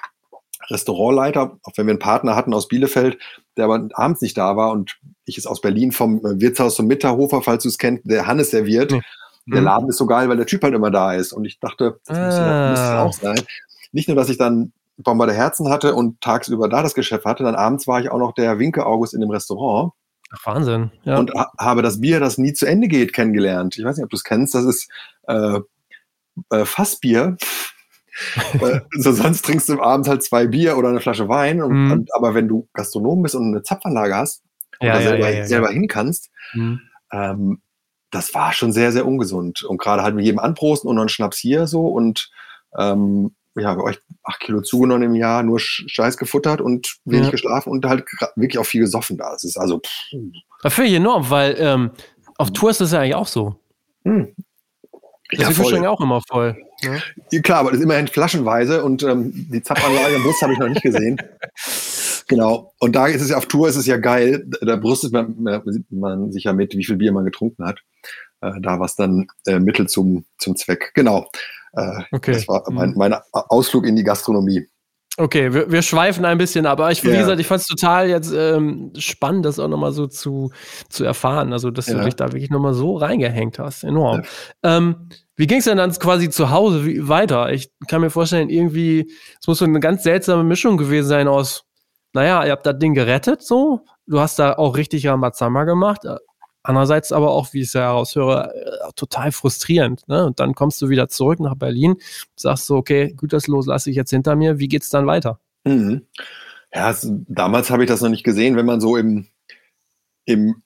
Restaurantleiter, auch wenn wir einen Partner hatten aus Bielefeld, der aber abends nicht da war und ich es aus Berlin vom äh, Wirtshaus zum Mitterhofer, falls du es kennst, der Hannes serviert. Mhm. Der Laden ist so geil, weil der Typ halt immer da ist. Und ich dachte, das ah. müsste auch sein. Nicht nur, dass ich dann Bomber der Herzen hatte und tagsüber da das Geschäft hatte, dann abends war ich auch noch der Winke August in dem Restaurant. Ach, Wahnsinn. Ja. Und ha habe das Bier, das nie zu Ende geht, kennengelernt. Ich weiß nicht, ob du es kennst. Das ist äh, äh, Fassbier. *laughs* äh, so sonst trinkst du abends halt zwei Bier oder eine Flasche Wein. Und, mhm. und, aber wenn du Gastronom bist und eine Zapfanlage hast und ja, da selber, ja, selber hin kannst, mhm. ähm, das war schon sehr, sehr ungesund. Und gerade halt mit jedem anprosten und noch einen Schnaps hier so und ähm, ja, bei euch acht Kilo zugenommen im Jahr, nur Scheiß gefuttert und wenig ja. geschlafen und halt wirklich auch viel gesoffen da. Das ist also. Das finde ich enorm, weil ähm, auf Tour ist das ja eigentlich auch so. Hm. Ja, ist die auch immer voll. Ne? Ja, klar, aber das ist immerhin flaschenweise und ähm, die Zapfanlage im Bus habe ich noch nicht gesehen. *laughs* Genau. Und da ist es ja auf Tour, ist es ja geil. Da brüstet man, man sich ja mit, wie viel Bier man getrunken hat. Äh, da war es dann äh, Mittel zum, zum Zweck. Genau. Äh, okay. Das war mein, mhm. mein Ausflug in die Gastronomie. Okay, wir, wir schweifen ein bisschen ab, aber ich, wie ja. gesagt, ich fand es total jetzt ähm, spannend, das auch nochmal so zu, zu erfahren. Also, dass ja. du dich da wirklich nochmal so reingehängt hast. Enorm. Ja. Ähm, wie ging es denn dann quasi zu Hause weiter? Ich kann mir vorstellen, irgendwie, es muss so eine ganz seltsame Mischung gewesen sein aus, naja, ihr habt das Ding gerettet, so. Du hast da auch richtig Ramazamba gemacht. Andererseits aber auch, wie ich es ja heraushöre, äh, total frustrierend. Ne? Und dann kommst du wieder zurück nach Berlin, sagst so, okay, Los lasse ich jetzt hinter mir. Wie geht es dann weiter? Mhm. Ja, es, damals habe ich das noch nicht gesehen, wenn man so im, im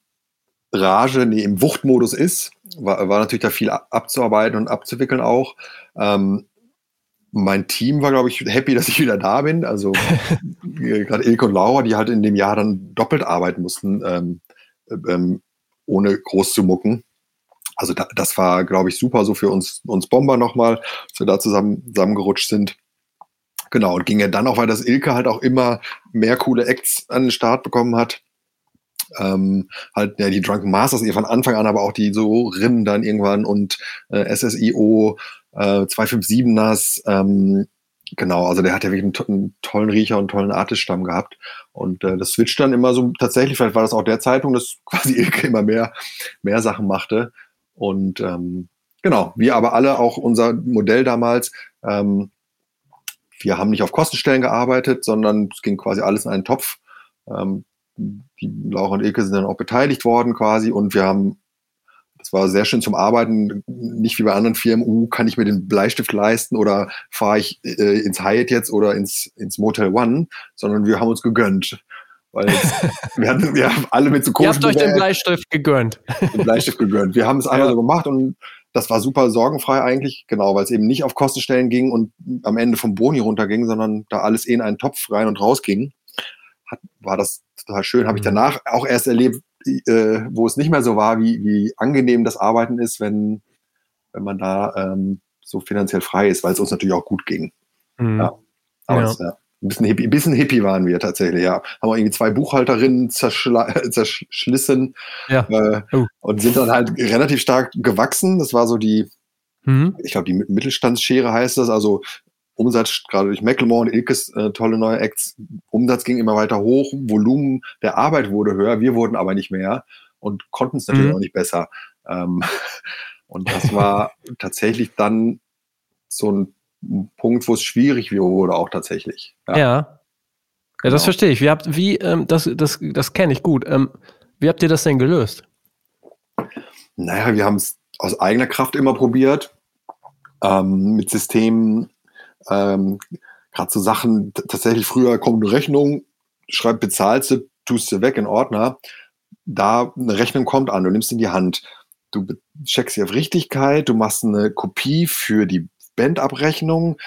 Rage, nee, im Wuchtmodus ist, war, war natürlich da viel abzuarbeiten und abzuwickeln auch. Ähm, mein Team war, glaube ich, happy, *laughs* dass ich wieder da bin. Also *laughs* gerade Ilke und Laura, die halt in dem Jahr dann doppelt arbeiten mussten. Ähm, ähm, ohne groß zu mucken. Also da, das war, glaube ich, super so für uns, uns Bomber nochmal, dass wir da zusammen, zusammengerutscht sind. Genau, und ging ja dann auch, weil das Ilke halt auch immer mehr coole Acts an den Start bekommen hat. Ähm, halt ja, die Drunken Masters, ihr von Anfang an, aber auch die so Rinnen dann irgendwann und äh, SSIO, äh, 257ers, ähm, Genau, also der hat ja wirklich einen, einen tollen Riecher und tollen Artiststamm gehabt. Und äh, das switcht dann immer so tatsächlich, vielleicht war das auch der Zeitpunkt, dass *laughs* quasi immer mehr, mehr Sachen machte. Und ähm, genau, wir aber alle, auch unser Modell damals, ähm, wir haben nicht auf Kostenstellen gearbeitet, sondern es ging quasi alles in einen Topf. Ähm, die Laura und Ilke sind dann auch beteiligt worden quasi und wir haben das war sehr schön zum Arbeiten, nicht wie bei anderen Firmen, uh, kann ich mir den Bleistift leisten oder fahre ich äh, ins Hyatt jetzt oder ins, ins Motel One, sondern wir haben uns gegönnt. Weil *laughs* wir, hatten, haben alle mit so Ihr habt euch den Bleistift gegönnt. Den Bleistift gegönnt. Wir haben es einmal ja. so gemacht und das war super sorgenfrei eigentlich, genau, weil es eben nicht auf Kostenstellen ging und am Ende vom Boni runterging, sondern da alles eh in einen Topf rein und raus ging. Hat, war das total schön. Habe ich mhm. danach auch erst erlebt, äh, wo es nicht mehr so war, wie, wie angenehm das Arbeiten ist, wenn, wenn man da ähm, so finanziell frei ist, weil es uns natürlich auch gut ging. Mhm. Ja. Aber ja. Es, ja. Ein bisschen, hippie, ein bisschen hippie waren wir tatsächlich, ja. Haben wir irgendwie zwei Buchhalterinnen *laughs* zerschlissen ja. äh, oh. und sind dann halt relativ stark gewachsen. Das war so die, mhm. ich glaube, die Mittelstandsschere heißt das. Also Umsatz, gerade durch Macklemore und Ilkes äh, tolle neue Acts, Umsatz ging immer weiter hoch, Volumen der Arbeit wurde höher, wir wurden aber nicht mehr und konnten es natürlich mhm. auch nicht besser. Ähm, *laughs* und das war tatsächlich dann so ein Punkt, wo es schwierig wurde, auch tatsächlich. Ja. Ja, ja das genau. verstehe ich. Wie habt, wie, ähm, das, das, das kenne ich gut. Ähm, wie habt ihr das denn gelöst? Naja, wir haben es aus eigener Kraft immer probiert. Ähm, mit Systemen ähm, Gerade so Sachen, tatsächlich früher kommt eine Rechnung, schreib, bezahlst du, tust sie weg in Ordner. Da eine Rechnung kommt an, du nimmst in die Hand, du checkst sie auf Richtigkeit, du machst eine Kopie für die Bandabrechnung,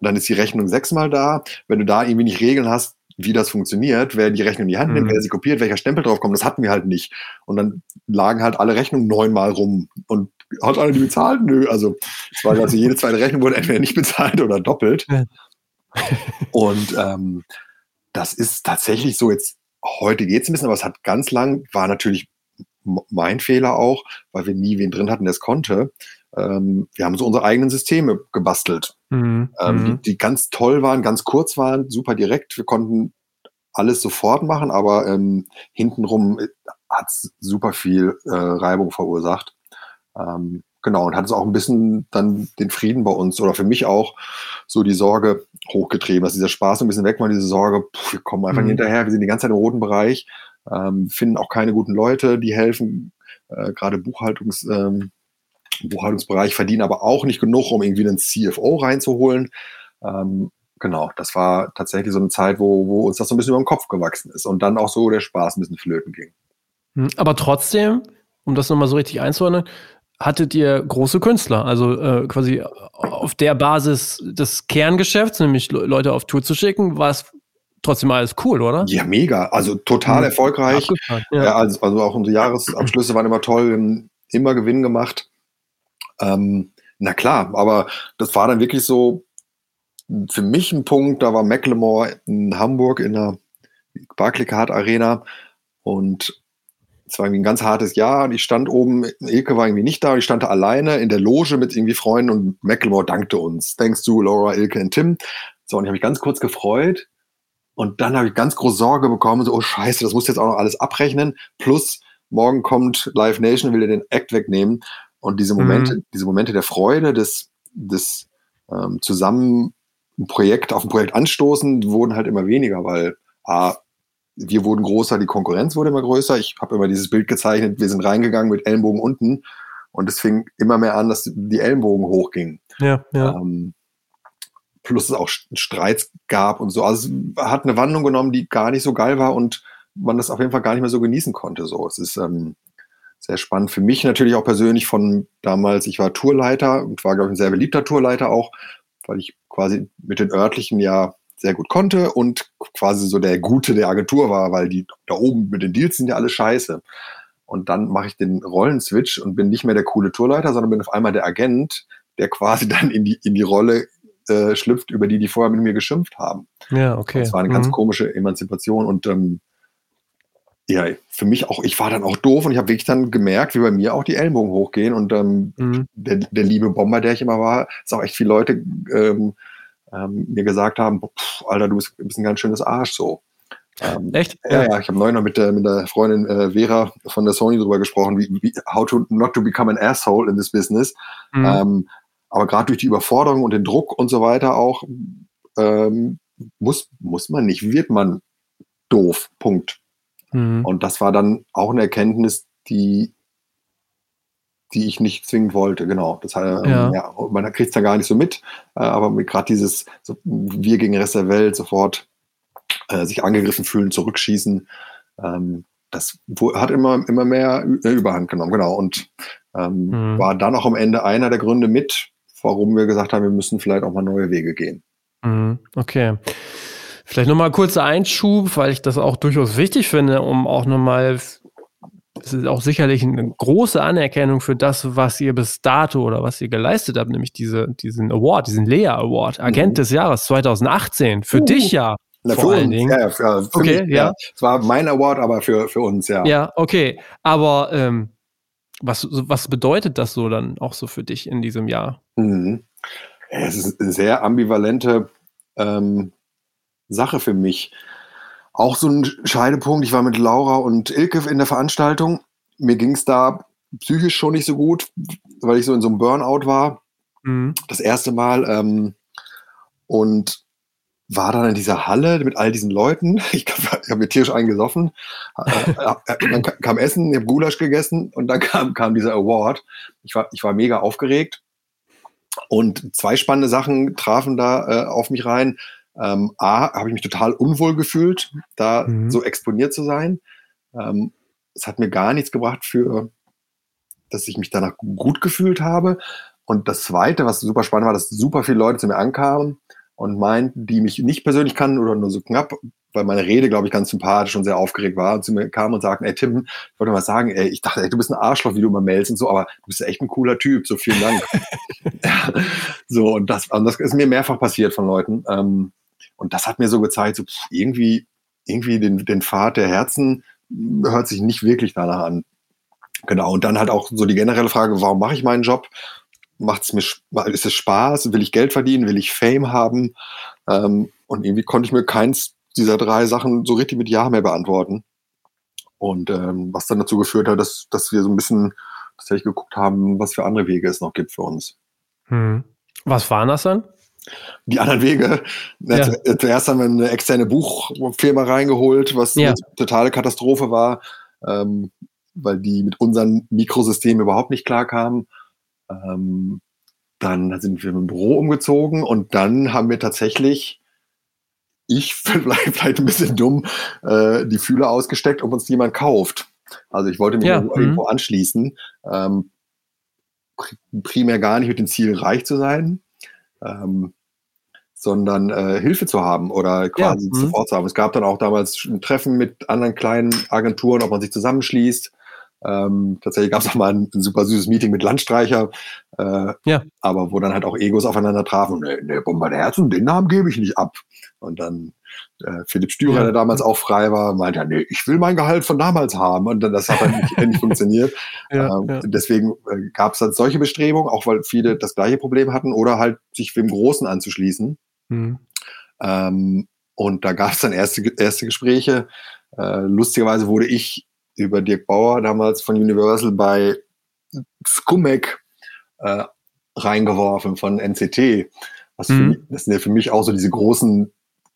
dann ist die Rechnung sechsmal da. Wenn du da irgendwie nicht Regeln hast, wie das funktioniert, wer die Rechnung in die Hand nimmt, mhm. wer sie kopiert, welcher Stempel drauf kommt, das hatten wir halt nicht. Und dann lagen halt alle Rechnungen neunmal rum. Und hat einer die bezahlt? Nö. Also es war also jede zweite Rechnung wurde entweder nicht bezahlt oder doppelt. Und ähm, das ist tatsächlich so jetzt, heute geht es ein bisschen, aber es hat ganz lang, war natürlich mein Fehler auch, weil wir nie wen drin hatten, der es konnte. Ähm, wir haben so unsere eigenen Systeme gebastelt, mhm. ähm, die, mhm. die, ganz toll waren, ganz kurz waren, super direkt. Wir konnten alles sofort machen, aber ähm, hintenrum äh, hat es super viel äh, Reibung verursacht. Ähm, genau, und hat es auch ein bisschen dann den Frieden bei uns oder für mich auch so die Sorge hochgetrieben, dass dieser Spaß ein bisschen weg war, diese Sorge, pff, wir kommen einfach mhm. hinterher, wir sind die ganze Zeit im roten Bereich, ähm, finden auch keine guten Leute, die helfen, äh, gerade Buchhaltungs, ähm, Buchhaltungsbereich verdienen aber auch nicht genug, um irgendwie einen CFO reinzuholen. Ähm, genau, das war tatsächlich so eine Zeit, wo, wo uns das so ein bisschen über den Kopf gewachsen ist und dann auch so der Spaß ein bisschen flöten ging. Hm, aber trotzdem, um das nochmal so richtig einzuordnen, hattet ihr große Künstler, also äh, quasi auf der Basis des Kerngeschäfts, nämlich Leute auf Tour zu schicken, war es trotzdem alles cool, oder? Ja, mega. Also total mhm. erfolgreich. Ja. ja. also, also auch unsere Jahresabschlüsse waren immer toll, immer Gewinn gemacht. Ähm, na klar, aber das war dann wirklich so für mich ein Punkt, da war Macklemore in Hamburg in der Barclaycard Arena und es war irgendwie ein ganz hartes Jahr. Ich stand oben, Ilke war irgendwie nicht da, ich stand da alleine in der Loge mit irgendwie Freunden und Macklemore dankte uns. Thanks to Laura, Ilke und Tim. So, und ich habe mich ganz kurz gefreut und dann habe ich ganz große Sorge bekommen, so, oh scheiße, das muss jetzt auch noch alles abrechnen. Plus, morgen kommt Live Nation will den Act wegnehmen. Und diese Momente, mhm. diese Momente der Freude, des, des ähm, zusammen ein Projekt auf ein Projekt anstoßen, wurden halt immer weniger, weil A, wir wurden größer, die Konkurrenz wurde immer größer. Ich habe immer dieses Bild gezeichnet, wir sind reingegangen mit Ellenbogen unten und es fing immer mehr an, dass die Ellenbogen hochgingen. Ja, ja. Ähm, plus es auch Streits gab und so. Also es hat eine Wandlung genommen, die gar nicht so geil war und man das auf jeden Fall gar nicht mehr so genießen konnte. So, es ist ähm, sehr spannend für mich natürlich auch persönlich von damals. Ich war Tourleiter und war glaube ich ein sehr beliebter Tourleiter auch, weil ich quasi mit den örtlichen ja sehr gut konnte und quasi so der Gute der Agentur war, weil die da oben mit den Deals sind ja alle scheiße. Und dann mache ich den Rollenswitch und bin nicht mehr der coole Tourleiter, sondern bin auf einmal der Agent, der quasi *laughs* dann in die, in die Rolle äh, schlüpft, über die die vorher mit mir geschimpft haben. Ja, okay. Das war eine mhm. ganz komische Emanzipation und ähm, ja, für mich auch, ich war dann auch doof und ich habe wirklich dann gemerkt, wie bei mir auch die Ellenbogen hochgehen und ähm, mhm. der, der liebe Bomber, der ich immer war, ist auch echt viele Leute ähm, ähm, mir gesagt haben, pff, Alter, du bist, bist ein ganz schönes Arsch so. Ähm, Echt? Ja, ja, ich habe neulich noch mit der, mit der Freundin äh, Vera von der Sony drüber gesprochen, wie, wie, how to not to become an asshole in this business. Mhm. Ähm, aber gerade durch die Überforderung und den Druck und so weiter auch, ähm, muss, muss man nicht, wird man doof. Punkt. Mhm. Und das war dann auch eine Erkenntnis, die, die ich nicht zwingend wollte, genau. Das heißt, ja. ja man kriegt es dann gar nicht so mit, äh, aber gerade dieses so, Wir gegen den Rest der Welt sofort äh, sich angegriffen fühlen, zurückschießen, ähm, das hat immer, immer mehr Überhand genommen, genau. Und ähm, mhm. war dann auch am Ende einer der Gründe mit, warum wir gesagt haben, wir müssen vielleicht auch mal neue Wege gehen. Mhm. Okay. Vielleicht nochmal kurzer Einschub, weil ich das auch durchaus wichtig finde, um auch nochmal, es ist auch sicherlich eine große Anerkennung für das, was ihr bis dato oder was ihr geleistet habt, nämlich diese, diesen Award, diesen Lea Award, Agent mhm. des Jahres 2018. Für uh. dich ja. Na, vor allen Dingen. Ja, ja, okay, mich, ja. Es war mein Award, aber für, für uns, ja. Ja, okay. Aber ähm, was, was bedeutet das so dann auch so für dich in diesem Jahr? Mhm. Es ist eine sehr ambivalente ähm, Sache für mich. Auch so ein Scheidepunkt. Ich war mit Laura und Ilke in der Veranstaltung. Mir ging es da psychisch schon nicht so gut, weil ich so in so einem Burnout war. Mhm. Das erste Mal. Ähm, und war dann in dieser Halle mit all diesen Leuten. *laughs* Ich, ich habe mir tierisch eingesoffen. Äh, äh, äh, dann kam Essen, ich habe Gulasch gegessen und dann *laughs* kam, kam dieser Award. Ich war, ich war mega aufgeregt. Und zwei spannende Sachen trafen da äh, auf mich rein. Ähm, A, habe ich mich total unwohl gefühlt, da mhm. so exponiert zu sein. Ähm, es hat mir gar nichts gebracht für, dass ich mich danach gut gefühlt habe. Und das Zweite, was super spannend war, dass super viele Leute zu mir ankamen und meinten, die mich nicht persönlich kannten oder nur so knapp, weil meine Rede, glaube ich, ganz sympathisch und sehr aufgeregt war, und zu mir kamen und sagten, ey Tim, ich wollte mal sagen, ey, ich dachte, ey, du bist ein Arschloch, wie du immer mailst und so, aber du bist echt ein cooler Typ, so vielen Dank. *laughs* *laughs* ja, so, und das, und das ist mir mehrfach passiert von Leuten. Ähm, und das hat mir so gezeigt, so irgendwie, irgendwie den, den Pfad der Herzen hört sich nicht wirklich danach an. Genau. Und dann halt auch so die generelle Frage, warum mache ich meinen Job? Macht es mir, ist es Spaß? Will ich Geld verdienen? Will ich Fame haben? Ähm, und irgendwie konnte ich mir keins dieser drei Sachen so richtig mit Ja mehr beantworten. Und ähm, was dann dazu geführt hat, dass, dass wir so ein bisschen tatsächlich geguckt haben, was für andere Wege es noch gibt für uns. Hm. Was waren das dann? Die anderen Wege. Ja. Zuerst haben wir eine externe Buchfirma reingeholt, was ja. eine totale Katastrophe war, ähm, weil die mit unseren Mikrosystemen überhaupt nicht klarkamen. Ähm, dann sind wir im Büro umgezogen und dann haben wir tatsächlich, ich *laughs* vielleicht, vielleicht ein bisschen dumm, äh, die Fühler ausgesteckt, ob uns jemand kauft. Also ich wollte mich ja. irgendwo mhm. anschließen. Ähm, primär gar nicht mit dem Ziel, reich zu sein, ähm, sondern äh, Hilfe zu haben oder quasi ja, Support zu haben. Es gab dann auch damals ein Treffen mit anderen kleinen Agenturen, ob man sich zusammenschließt. Ähm, tatsächlich gab es auch mal ein, ein, super süßes Meeting mit Landstreicher, äh, ja. aber wo dann halt auch Egos aufeinander trafen. Nee, nee, Bomber der Herzen, den Namen gebe ich nicht ab. Und dann äh, Philipp Stürer, ja. der damals auch frei war, meinte, ja, nee, ich will mein Gehalt von damals haben. Und dann, das hat dann nicht, nicht funktioniert. *laughs* Ja, ähm, ja. Deswegen äh, gab es dann solche Bestrebungen, auch weil viele das gleiche Problem hatten oder halt sich dem Großen anzuschließen. Mhm. Ähm, und da gab es dann erste, erste Gespräche. Äh, lustigerweise wurde ich über Dirk Bauer damals von Universal bei Scumac äh, reingeworfen von NCT. Was mhm. mich, das sind ja für mich auch so diese großen,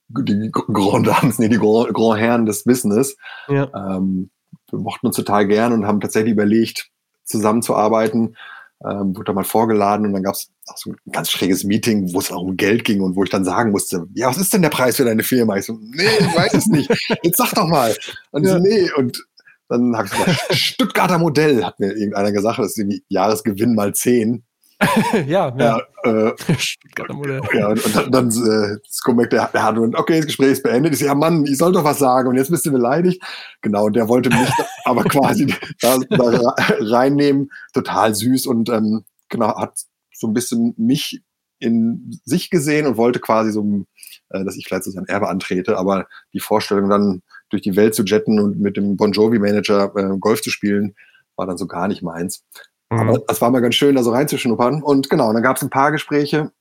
die Grand Dames, nee, die Grand, Grand Herren des Business. Ja. Ähm, wir mochten uns total gern und haben tatsächlich überlegt, zusammenzuarbeiten. Ähm, wurde da mal vorgeladen und dann gab es auch so ein ganz schräges Meeting, wo es auch um Geld ging und wo ich dann sagen musste, ja, was ist denn der Preis für deine Firma? Ich so, nee, ich weiß es nicht. Jetzt sag doch mal. Und ja. so, nee. Und dann habe ich gesagt, Stuttgarter Modell, hat mir irgendeiner gesagt, das ist irgendwie Jahresgewinn mal zehn. *laughs* ja, ja. Ja, äh, *laughs* ja, und, und dann, äh, Scumac, der, der hat und okay, das Gespräch ist beendet. Ich so, ja Mann, ich soll doch was sagen und jetzt bist du beleidigt. Genau, und der wollte mich *laughs* aber quasi da, da, reinnehmen. Total süß und ähm, genau, hat so ein bisschen mich in sich gesehen und wollte quasi so, äh, dass ich vielleicht so sein Erbe antrete, aber die Vorstellung dann durch die Welt zu jetten und mit dem Bon Jovi-Manager äh, Golf zu spielen, war dann so gar nicht meins. Mhm. Aber das war mal ganz schön, da so reinzuschnuppern. Und genau, dann gab es ein paar Gespräche,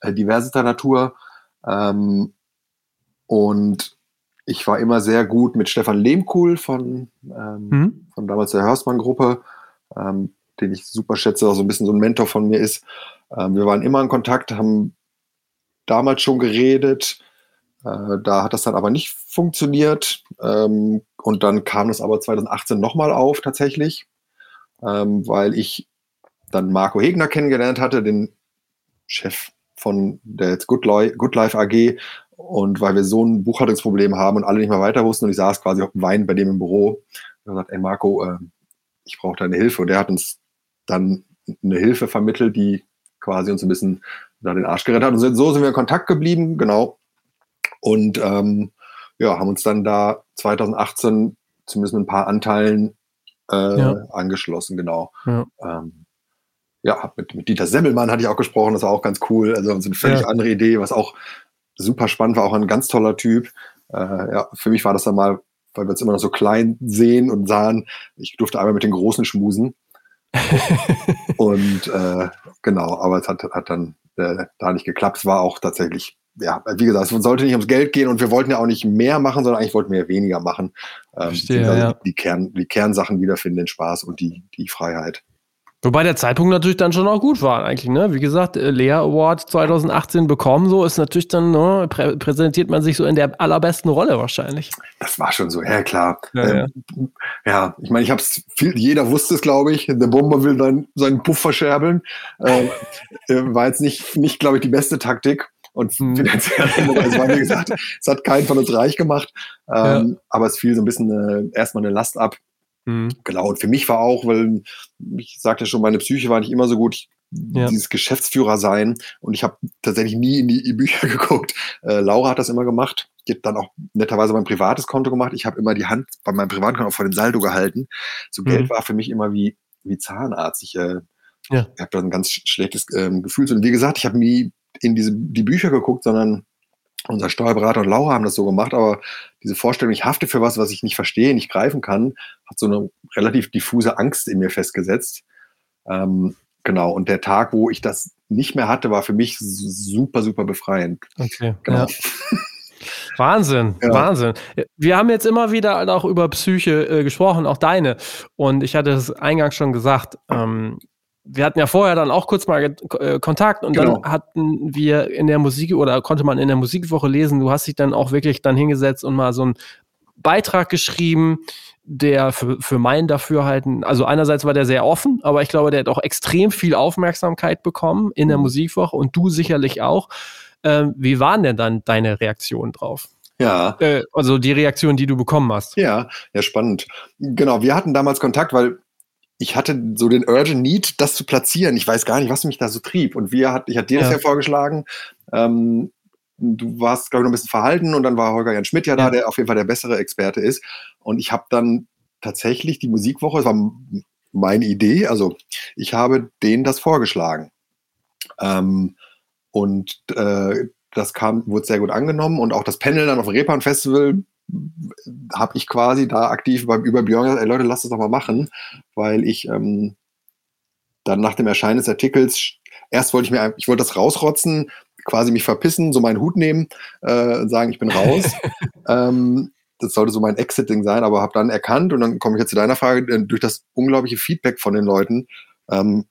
äh, diverser Natur. Ähm, und ich war immer sehr gut mit Stefan Lehmkuhl von, ähm, mhm. von damals der Hörstmann-Gruppe, ähm, den ich super schätze, auch so ein bisschen so ein Mentor von mir ist. Ähm, wir waren immer in Kontakt, haben damals schon geredet. Äh, da hat das dann aber nicht funktioniert. Ähm, und dann kam das aber 2018 nochmal auf tatsächlich ähm, weil ich dann Marco Hegner kennengelernt hatte, den Chef von der Good, Life, Good Life AG. Und weil wir so ein Buchhaltungsproblem haben und alle nicht mehr weiter wussten und ich saß quasi auf dem Wein bei dem im Büro und gesagt, ey Marco, äh, ich brauche deine Hilfe. Und der hat uns dann eine Hilfe vermittelt, die quasi uns ein bisschen da den Arsch gerettet hat. Und so sind wir in Kontakt geblieben, genau. Und ähm, ja, haben uns dann da 2018 zumindest mit ein paar Anteilen äh, ja. angeschlossen, genau. Ja. Ähm, ja, mit, mit Dieter Semmelmann hatte ich auch gesprochen, das war auch ganz cool. Also so eine völlig ja. andere Idee, was auch super spannend war, auch ein ganz toller Typ. Äh, ja, für mich war das dann mal, weil wir es immer noch so klein sehen und sahen, ich durfte einmal mit den Großen schmusen. *laughs* und äh, genau, aber es hat, hat dann äh, da nicht geklappt. Es war auch tatsächlich ja, wie gesagt, es sollte nicht ums Geld gehen und wir wollten ja auch nicht mehr machen, sondern eigentlich wollten wir weniger machen. Ähm, Verstehe, also ja. die, Kern, die Kernsachen wiederfinden, den Spaß und die, die Freiheit. Wobei der Zeitpunkt natürlich dann schon auch gut war, eigentlich, ne? Wie gesagt, äh, Lea Award 2018 bekommen, so ist natürlich dann, ne, prä präsentiert man sich so in der allerbesten Rolle wahrscheinlich. Das war schon so, ja klar. Ja, ähm, ja. ja ich meine, ich habe es viel, jeder wusste es, glaube ich. Der Bomber will dann seinen Puff verscherbeln. Ähm, *laughs* äh, war jetzt nicht, nicht glaube ich, die beste Taktik. Und hm. finanziell, also war wie gesagt, es hat keinen von uns reich gemacht. Ähm, ja. Aber es fiel so ein bisschen äh, erstmal eine Last ab. Mhm. Genau. Und für mich war auch, weil ich sagte schon, meine Psyche war nicht immer so gut. Ja. Dieses Geschäftsführer sein. Und ich habe tatsächlich nie in die Bücher *laughs* geguckt. Äh, Laura hat das immer gemacht. Die hat dann auch netterweise mein privates Konto gemacht. Ich habe immer die Hand bei meinem Privatkonto vor dem Saldo gehalten. So mhm. Geld war für mich immer wie, wie Zahnarzt. Ich äh, ja. habe da ein ganz schlechtes ähm, Gefühl. Und wie gesagt, ich habe nie in diese, die Bücher geguckt, sondern unser Steuerberater und Laura haben das so gemacht, aber diese Vorstellung, ich hafte für was, was ich nicht verstehe, nicht greifen kann, hat so eine relativ diffuse Angst in mir festgesetzt. Ähm, genau, und der Tag, wo ich das nicht mehr hatte, war für mich super, super befreiend. Okay, genau. Ja. Wahnsinn, *laughs* ja. Wahnsinn. Wir haben jetzt immer wieder auch über Psyche äh, gesprochen, auch deine. Und ich hatte es eingangs schon gesagt, ähm, wir hatten ja vorher dann auch kurz mal äh, Kontakt und genau. dann hatten wir in der Musik oder konnte man in der Musikwoche lesen, du hast dich dann auch wirklich dann hingesetzt und mal so einen Beitrag geschrieben, der für, für mein Dafürhalten, also einerseits war der sehr offen, aber ich glaube, der hat auch extrem viel Aufmerksamkeit bekommen in der mhm. Musikwoche und du sicherlich auch. Ähm, wie waren denn dann deine Reaktionen drauf? Ja. Äh, also die Reaktion, die du bekommen hast. Ja, ja, spannend. Genau, wir hatten damals Kontakt, weil ich hatte so den urgent Need, das zu platzieren. Ich weiß gar nicht, was mich da so trieb. Und wir hat, ich hatte dir ja. das ja vorgeschlagen. Ähm, du warst, glaube ich, noch ein bisschen verhalten und dann war Holger Jan Schmidt ja, ja. da, der auf jeden Fall der bessere Experte ist. Und ich habe dann tatsächlich die Musikwoche, das war meine Idee, also ich habe denen das vorgeschlagen. Ähm, und äh, das kam, wurde sehr gut angenommen und auch das Panel dann auf dem Reeperbahn Festival habe ich quasi da aktiv beim über Björn gesagt, ey Leute, lasst das doch mal machen, weil ich ähm, dann nach dem Erscheinen des Artikels, erst wollte ich mir, ich wollte das rausrotzen, quasi mich verpissen, so meinen Hut nehmen äh, und sagen, ich bin raus. *laughs* ähm, das sollte so mein Exiting sein, aber habe dann erkannt, und dann komme ich jetzt zu deiner Frage, durch das unglaubliche Feedback von den Leuten, ähm,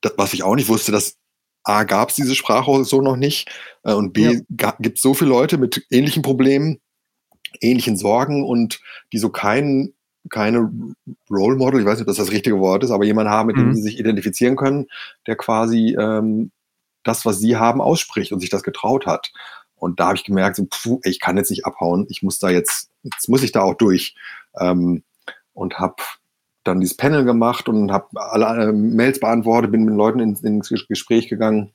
das, was ich auch nicht wusste, dass A, gab es diese Sprache so noch nicht äh, und B, ja. gibt es so viele Leute mit ähnlichen Problemen, ähnlichen Sorgen und die so keinen keine Role Model, ich weiß nicht, ob das das richtige Wort ist, aber jemanden haben, mit dem mhm. sie sich identifizieren können, der quasi ähm, das, was sie haben, ausspricht und sich das getraut hat. Und da habe ich gemerkt, so, pfuh, ich kann jetzt nicht abhauen, ich muss da jetzt, jetzt muss ich da auch durch. Ähm, und habe dann dieses Panel gemacht und habe alle äh, Mails beantwortet, bin mit Leuten ins, ins Gespräch gegangen,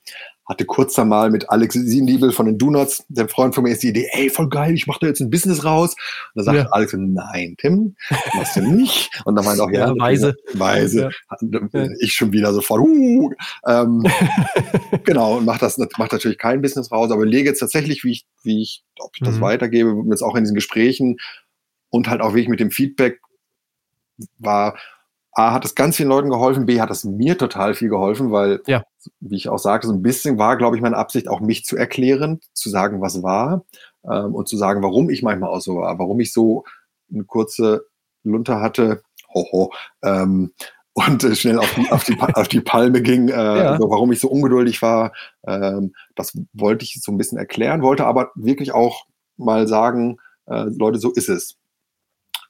hatte kurz da mal mit Alex Sienliebel von den Donuts, der Freund von mir, ist die Idee, ey, voll geil, ich mache da jetzt ein Business raus. Und da sagt ja. Alex, nein, Tim, machst du nicht. Und dann meinte auch, ja, ja weise. Weise. Ja. Ich schon wieder sofort, uh, ähm, *laughs* genau, und mach das, macht natürlich kein Business raus, aber lege jetzt tatsächlich, wie ich, wie ich, ob ich das mhm. weitergebe, jetzt auch in diesen Gesprächen und halt auch wirklich mit dem Feedback war, A, hat es ganz vielen Leuten geholfen, B, hat es mir total viel geholfen, weil, ja. wie ich auch sagte, so ein bisschen war, glaube ich, meine Absicht, auch mich zu erklären, zu sagen, was war ähm, und zu sagen, warum ich manchmal auch so war, warum ich so eine kurze Lunte hatte, hoho, ähm, und äh, schnell auf die, auf die, *laughs* auf die Palme ging, äh, ja. also warum ich so ungeduldig war. Ähm, das wollte ich so ein bisschen erklären, wollte aber wirklich auch mal sagen, äh, Leute, so ist es.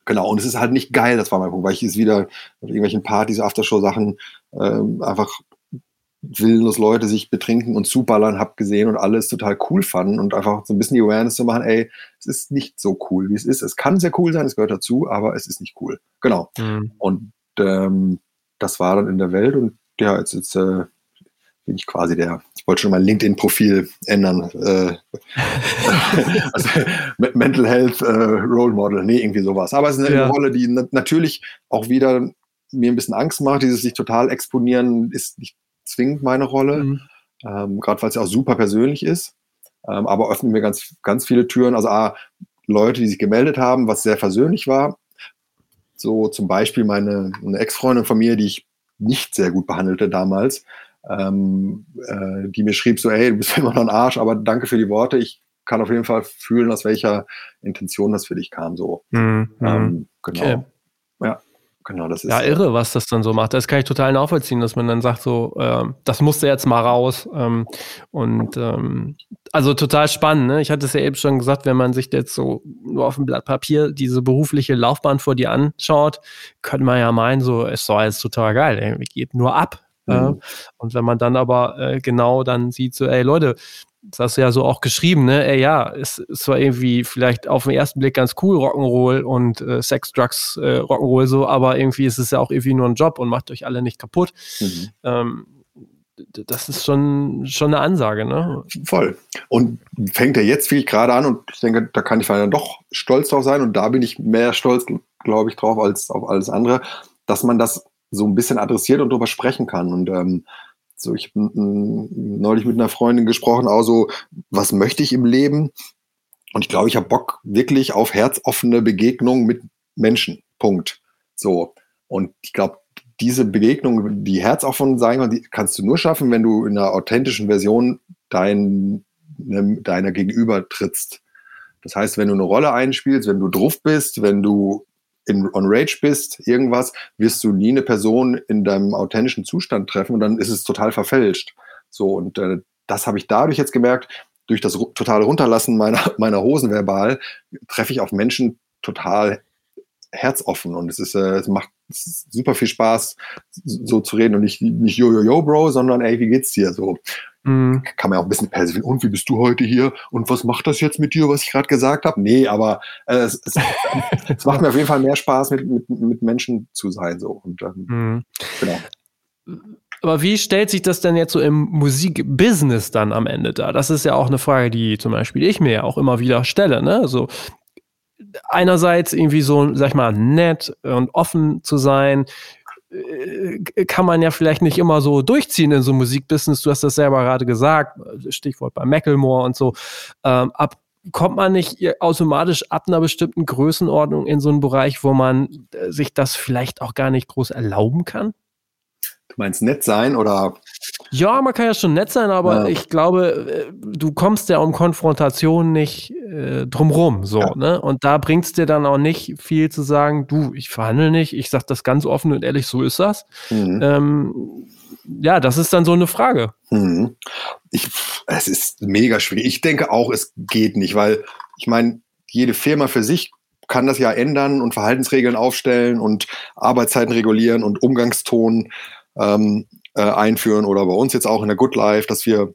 Genau, und es ist halt nicht geil, das war mein Punkt, weil ich es wieder auf irgendwelchen Partys, Aftershow-Sachen ähm, einfach willenlos Leute sich betrinken und zuballern hab gesehen und alles total cool fanden und einfach so ein bisschen die Awareness zu machen, ey, es ist nicht so cool, wie es ist. Es kann sehr cool sein, es gehört dazu, aber es ist nicht cool. Genau. Mhm. Und ähm, das war dann in der Welt und ja, jetzt, jetzt äh, bin ich quasi der, ich wollte schon mein LinkedIn-Profil ändern. Äh, *laughs* also, Mental Health äh, Role Model, nee, irgendwie sowas. Aber es ist eine ja. Rolle, die na natürlich auch wieder mir ein bisschen Angst macht. Dieses sich total exponieren ist nicht zwingend meine Rolle, mhm. ähm, gerade weil es ja auch super persönlich ist. Ähm, aber öffnet mir ganz, ganz viele Türen. Also A, Leute, die sich gemeldet haben, was sehr versöhnlich war. So zum Beispiel meine Ex-Freundin von mir, die ich nicht sehr gut behandelte damals, ähm, äh, die mir schrieb so, hey, du bist *laughs* immer noch ein Arsch, aber danke für die Worte. Ich kann auf jeden Fall fühlen, aus welcher Intention das für dich kam. So. Mhm. Ähm, genau. Okay. Ja. Genau, das ist ja irre, was das dann so macht. Das kann ich total nachvollziehen, dass man dann sagt, so, äh, das musste jetzt mal raus. Ähm, und ähm, also total spannend. Ne? Ich hatte es ja eben schon gesagt, wenn man sich jetzt so nur auf dem Blatt Papier diese berufliche Laufbahn vor dir anschaut, könnte man ja meinen, so, es soll jetzt total geil, ey, geht nur ab. Mhm. und wenn man dann aber äh, genau dann sieht, so, ey Leute, das hast du ja so auch geschrieben, ne? Ey, ja, es, es war irgendwie vielleicht auf den ersten Blick ganz cool, Rock'n'Roll und äh, Sex, Drugs, äh, Rock'n'Roll so, aber irgendwie ist es ja auch irgendwie nur ein Job und macht euch alle nicht kaputt. Mhm. Ähm, das ist schon, schon eine Ansage, ne? Voll. Und fängt er jetzt wirklich gerade an und ich denke, da kann ich dann doch stolz drauf sein und da bin ich mehr stolz, glaube ich, drauf als auf alles andere, dass man das so ein bisschen adressiert und darüber sprechen kann. Und ähm, so, ich habe neulich mit einer Freundin gesprochen, auch so, was möchte ich im Leben? Und ich glaube, ich habe Bock wirklich auf herzoffene Begegnungen mit Menschen. Punkt. So. Und ich glaube, diese Begegnung, die herzoffen sein kann, die kannst du nur schaffen, wenn du in einer authentischen Version dein, ne, deiner Gegenüber trittst. Das heißt, wenn du eine Rolle einspielst, wenn du drauf bist, wenn du in, on Rage bist, irgendwas, wirst du nie eine Person in deinem authentischen Zustand treffen und dann ist es total verfälscht. So, und äh, das habe ich dadurch jetzt gemerkt, durch das totale Runterlassen meiner, *laughs* meiner Hosen verbal, treffe ich auf Menschen total herzoffen und es ist, äh, es macht super viel Spaß, so zu reden und nicht, nicht yo, yo, yo, Bro, sondern ey, wie geht's dir? So, Mhm. Kann man auch ein bisschen persiflieren. Und wie bist du heute hier? Und was macht das jetzt mit dir, was ich gerade gesagt habe? Nee, aber äh, es, es, *laughs* es, macht mir auf jeden Fall mehr Spaß, mit, mit, mit Menschen zu sein. So. Und, ähm, mhm. genau. Aber wie stellt sich das denn jetzt so im Musikbusiness dann am Ende dar? Das ist ja auch eine Frage, die zum Beispiel ich mir ja auch immer wieder stelle. Ne? Also einerseits irgendwie so, sag ich mal, nett und offen zu sein, kann man ja vielleicht nicht immer so durchziehen in so Musikbusiness. Du hast das selber gerade gesagt, Stichwort bei Macklemore und so. Ähm, ab kommt man nicht automatisch ab einer bestimmten Größenordnung in so einen Bereich, wo man äh, sich das vielleicht auch gar nicht groß erlauben kann? Meinst nett sein oder? Ja, man kann ja schon nett sein, aber ja. ich glaube, äh, du kommst ja um Konfrontation nicht äh, drumrum, so, ja. ne? Und da bringt es dir dann auch nicht viel zu sagen, du, ich verhandle nicht, ich sag das ganz offen und ehrlich, so ist das. Mhm. Ähm, ja, das ist dann so eine Frage. Mhm. Ich, es ist mega schwierig. Ich denke auch, es geht nicht, weil ich meine, jede Firma für sich kann das ja ändern und Verhaltensregeln aufstellen und Arbeitszeiten regulieren und Umgangston ähm, äh, einführen oder bei uns jetzt auch in der Good Life, dass wir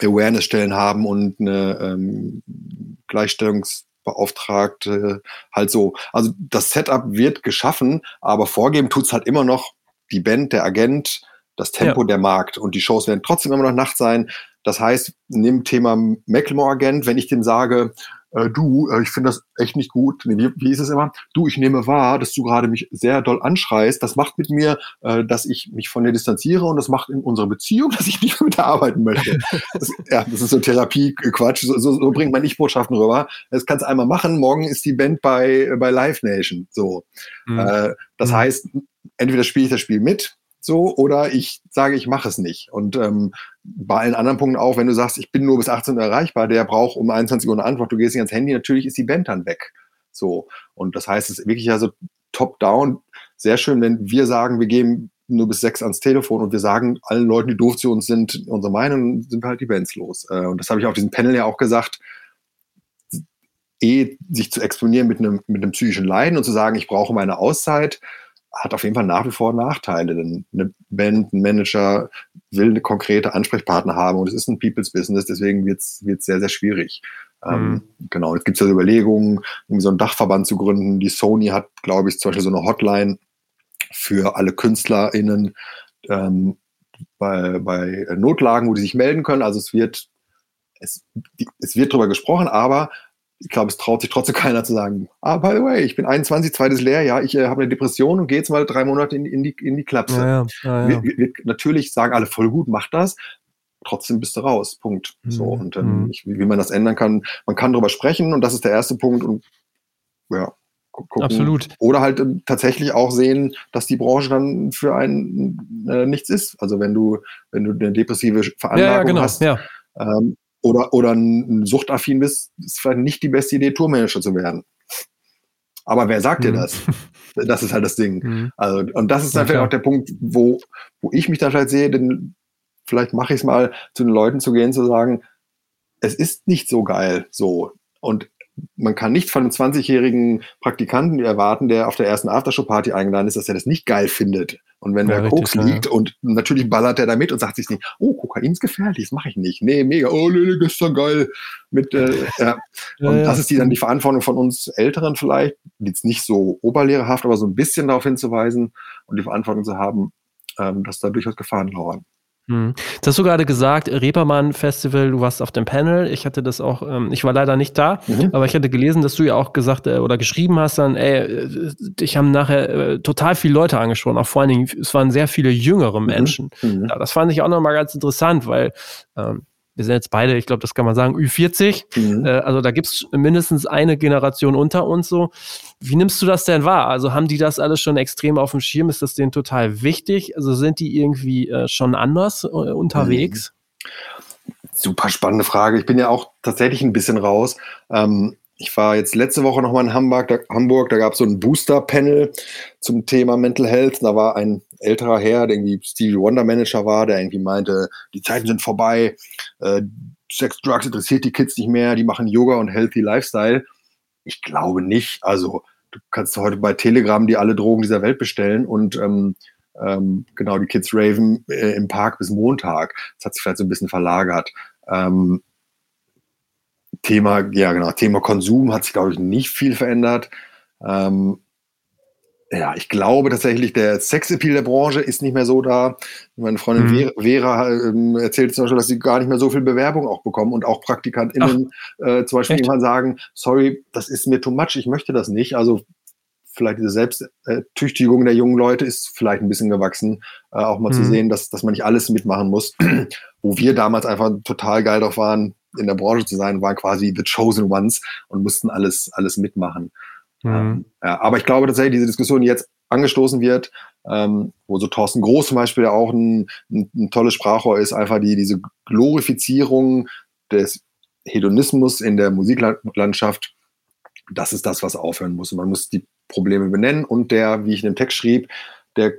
Awareness-Stellen haben und eine ähm, Gleichstellungsbeauftragte halt so. Also das Setup wird geschaffen, aber vorgeben tut es halt immer noch die Band, der Agent, das Tempo, ja. der Markt und die Shows werden trotzdem immer noch Nacht sein. Das heißt, nimm Thema Macklemore-Agent, wenn ich dem sage, äh, du, äh, ich finde das echt nicht gut. Nee, wie, wie ist es immer? Du, ich nehme wahr, dass du gerade mich sehr doll anschreist. Das macht mit mir, äh, dass ich mich von dir distanziere und das macht in unserer Beziehung, *laughs* dass ich nicht mehr mit dir arbeiten möchte. Das, ja, das ist so Therapie-Quatsch. So, so, so bringt man nicht Botschaften rüber. Das kannst du einmal machen. Morgen ist die Band bei, bei Live Nation. So. Mhm. Äh, das mhm. heißt, entweder spiele ich das Spiel mit so oder ich sage, ich mache es nicht. Und ähm, bei allen anderen Punkten auch, wenn du sagst, ich bin nur bis 18 Uhr erreichbar, der braucht um 21 Uhr eine Antwort, du gehst nicht ans Handy, natürlich ist die Band dann weg. So. Und das heißt, es ist wirklich ja so top-down. Sehr schön, wenn wir sagen, wir gehen nur bis sechs ans Telefon und wir sagen allen Leuten, die doof zu uns sind, unsere Meinung, sind wir halt die Bands los. Äh, und das habe ich auf diesem Panel ja auch gesagt. Eh, sich zu exponieren mit einem, mit einem psychischen Leiden und zu sagen, ich brauche meine Auszeit, hat auf jeden Fall nach wie vor Nachteile. Denn eine Band, ein Manager will eine konkrete Ansprechpartner haben und es ist ein People's Business, deswegen wird es sehr, sehr schwierig. Ähm, mhm. Ähm, genau, jetzt gibt es ja Überlegungen, um so einen Dachverband zu gründen. Die Sony hat, glaube ich, zum Beispiel so eine Hotline für alle KünstlerInnen ähm, bei, bei Notlagen, wo die sich melden können. Also es wird, es, es wird darüber gesprochen, aber ich glaube, es traut sich trotzdem *laughs* keiner zu sagen, ah, by the way, ich bin 21, zweites Lehrjahr, ich äh, habe eine Depression und gehe jetzt mal drei Monate in, in, die, in die Klapse. Ja, ja, ja, wir, wir, natürlich sagen alle voll gut, mach das. Trotzdem bist du raus. Punkt. Mhm. So. Und ähm, mhm. ich, wie, man das ändern kann, man kann darüber sprechen und das ist der erste Punkt. Und ja, gucken. Absolut. Oder halt äh, tatsächlich auch sehen, dass die Branche dann für einen äh, nichts ist. Also wenn du, wenn du eine depressive Veranlagung ja, ja, genau. hast, ja. Ähm, oder, oder ein suchtaffin bist, ist vielleicht nicht die beste Idee, Tourmanager zu werden. Aber wer sagt mhm. dir das? Das ist halt das Ding. Mhm. Also, und das ist dann vielleicht auch der Punkt, wo, wo ich mich dann vielleicht sehe, denn vielleicht mache ich es mal, zu den Leuten zu gehen, zu sagen, es ist nicht so geil so. Und man kann nicht von einem 20-jährigen Praktikanten erwarten, der auf der ersten Aftershow-Party eingeladen ist, dass er das nicht geil findet. Und wenn ja, der Koks liegt und natürlich ballert er da mit und sagt sich nicht, oh, Kokain ist gefährlich, das mache ich nicht. Nee, mega, oh, nee, gestern geil. Mit, äh, ja. Und ja, das ist die dann die Verantwortung von uns Älteren vielleicht, jetzt nicht so oberlehrerhaft, aber so ein bisschen darauf hinzuweisen und die Verantwortung zu haben, ähm, dass da durchaus Gefahren lauern. Hm. Das hast du gerade gesagt, Reeperbahn Festival, du warst auf dem Panel. Ich hatte das auch, ähm, ich war leider nicht da, mhm. aber ich hatte gelesen, dass du ja auch gesagt äh, oder geschrieben hast dann, ey, ich haben nachher äh, total viele Leute angesprochen, auch vor allen Dingen, es waren sehr viele jüngere mhm. Menschen. Mhm. Ja, das fand ich auch nochmal ganz interessant, weil ähm, wir sind jetzt beide, ich glaube, das kann man sagen, Ü40. Mhm. Äh, also da gibt es mindestens eine Generation unter uns so. Wie nimmst du das denn wahr? Also haben die das alles schon extrem auf dem Schirm? Ist das denen total wichtig? Also sind die irgendwie äh, schon anders äh, unterwegs? Mhm. Super spannende Frage. Ich bin ja auch tatsächlich ein bisschen raus. Ähm, ich war jetzt letzte Woche nochmal in Hamburg, da, Hamburg, da gab es so ein Booster-Panel zum Thema Mental Health. Da war ein älterer Herr, der irgendwie Stevie Wonder Manager war, der irgendwie meinte, die Zeiten sind vorbei, äh, Sex, Drugs interessiert die Kids nicht mehr, die machen Yoga und Healthy Lifestyle. Ich glaube nicht. Also du kannst heute bei Telegram die alle Drogen dieser Welt bestellen und ähm, ähm, genau, die Kids raven äh, im Park bis Montag. Das hat sich vielleicht so ein bisschen verlagert. Ähm, Thema, ja genau, Thema Konsum hat sich, glaube ich, nicht viel verändert. Ähm, ja, ich glaube tatsächlich, der Sexappeal der Branche ist nicht mehr so da. Meine Freundin mhm. Vera, Vera ähm, erzählt zum Beispiel, dass sie gar nicht mehr so viel Bewerbung auch bekommen und auch PraktikantInnen äh, zum Beispiel irgendwann sagen, sorry, das ist mir too much, ich möchte das nicht. Also vielleicht diese Selbsttüchtigung der jungen Leute ist vielleicht ein bisschen gewachsen, äh, auch mal mhm. zu sehen, dass, dass man nicht alles mitmachen muss. Wo wir damals einfach total geil drauf waren, in der Branche zu sein, waren quasi the chosen ones und mussten alles, alles mitmachen. Mhm. Ja, aber ich glaube tatsächlich, diese Diskussion jetzt angestoßen wird, ähm, wo so Thorsten Groß zum Beispiel, auch ein, ein, ein tolles Sprachrohr ist, einfach die, diese Glorifizierung des Hedonismus in der Musiklandschaft, das ist das, was aufhören muss. Und man muss die Probleme benennen und der, wie ich in dem Text schrieb, der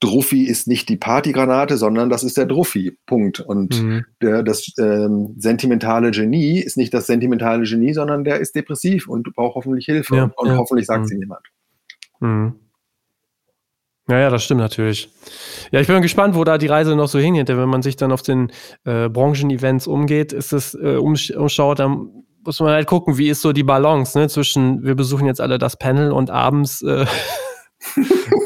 Druffi ist nicht die Partygranate, sondern das ist der Druffi. Punkt. Und mhm. der, das ähm, sentimentale Genie ist nicht das sentimentale Genie, sondern der ist depressiv und braucht hoffentlich Hilfe. Ja, und, ja. hoffentlich sagt mhm. sie niemand. Mhm. Ja, ja, das stimmt natürlich. Ja, ich bin gespannt, wo da die Reise noch so hingeht. Wenn man sich dann auf den äh, Branchen-Events umgeht, ist es äh, umsch umschaut, dann muss man halt gucken, wie ist so die Balance ne, zwischen, wir besuchen jetzt alle das Panel und abends äh, *laughs*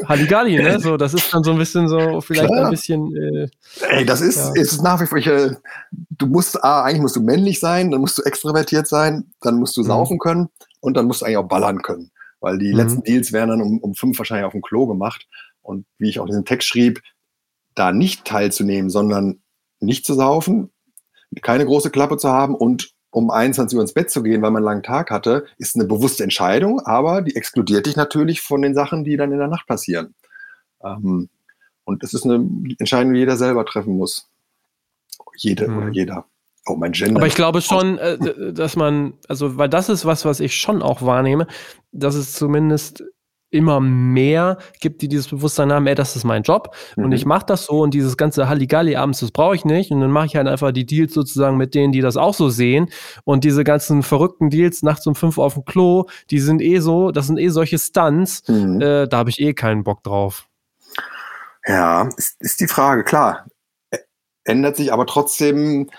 Halligalli, ne? *laughs* So, das ist dann so ein bisschen so, vielleicht Klar. ein bisschen. Äh, Ey, das ist, ja. ist nach wie vor. Ich, äh, du musst, ah, eigentlich musst du männlich sein, dann musst du extrovertiert sein, dann musst du mhm. saufen können und dann musst du eigentlich auch ballern können. Weil die mhm. letzten Deals werden dann um, um fünf wahrscheinlich auf dem Klo gemacht. Und wie ich auch in diesem Text schrieb, da nicht teilzunehmen, sondern nicht zu saufen, keine große Klappe zu haben und um 21 Uhr ins Bett zu gehen, weil man einen langen Tag hatte, ist eine bewusste Entscheidung, aber die exkludiert dich natürlich von den Sachen, die dann in der Nacht passieren. Ähm, und es ist eine Entscheidung, die jeder selber treffen muss. Jede mhm. oder jeder. Oh, mein Gender. Aber ich glaube schon, äh, dass man, also, weil das ist was, was ich schon auch wahrnehme, dass es zumindest immer mehr gibt, die dieses Bewusstsein haben, ey, das ist mein Job mhm. und ich mache das so und dieses ganze Halligalli abends, das brauche ich nicht und dann mache ich halt einfach die Deals sozusagen mit denen, die das auch so sehen und diese ganzen verrückten Deals nachts um fünf auf dem Klo, die sind eh so, das sind eh solche Stunts, mhm. äh, da habe ich eh keinen Bock drauf. Ja, ist, ist die Frage, klar. Ändert sich aber trotzdem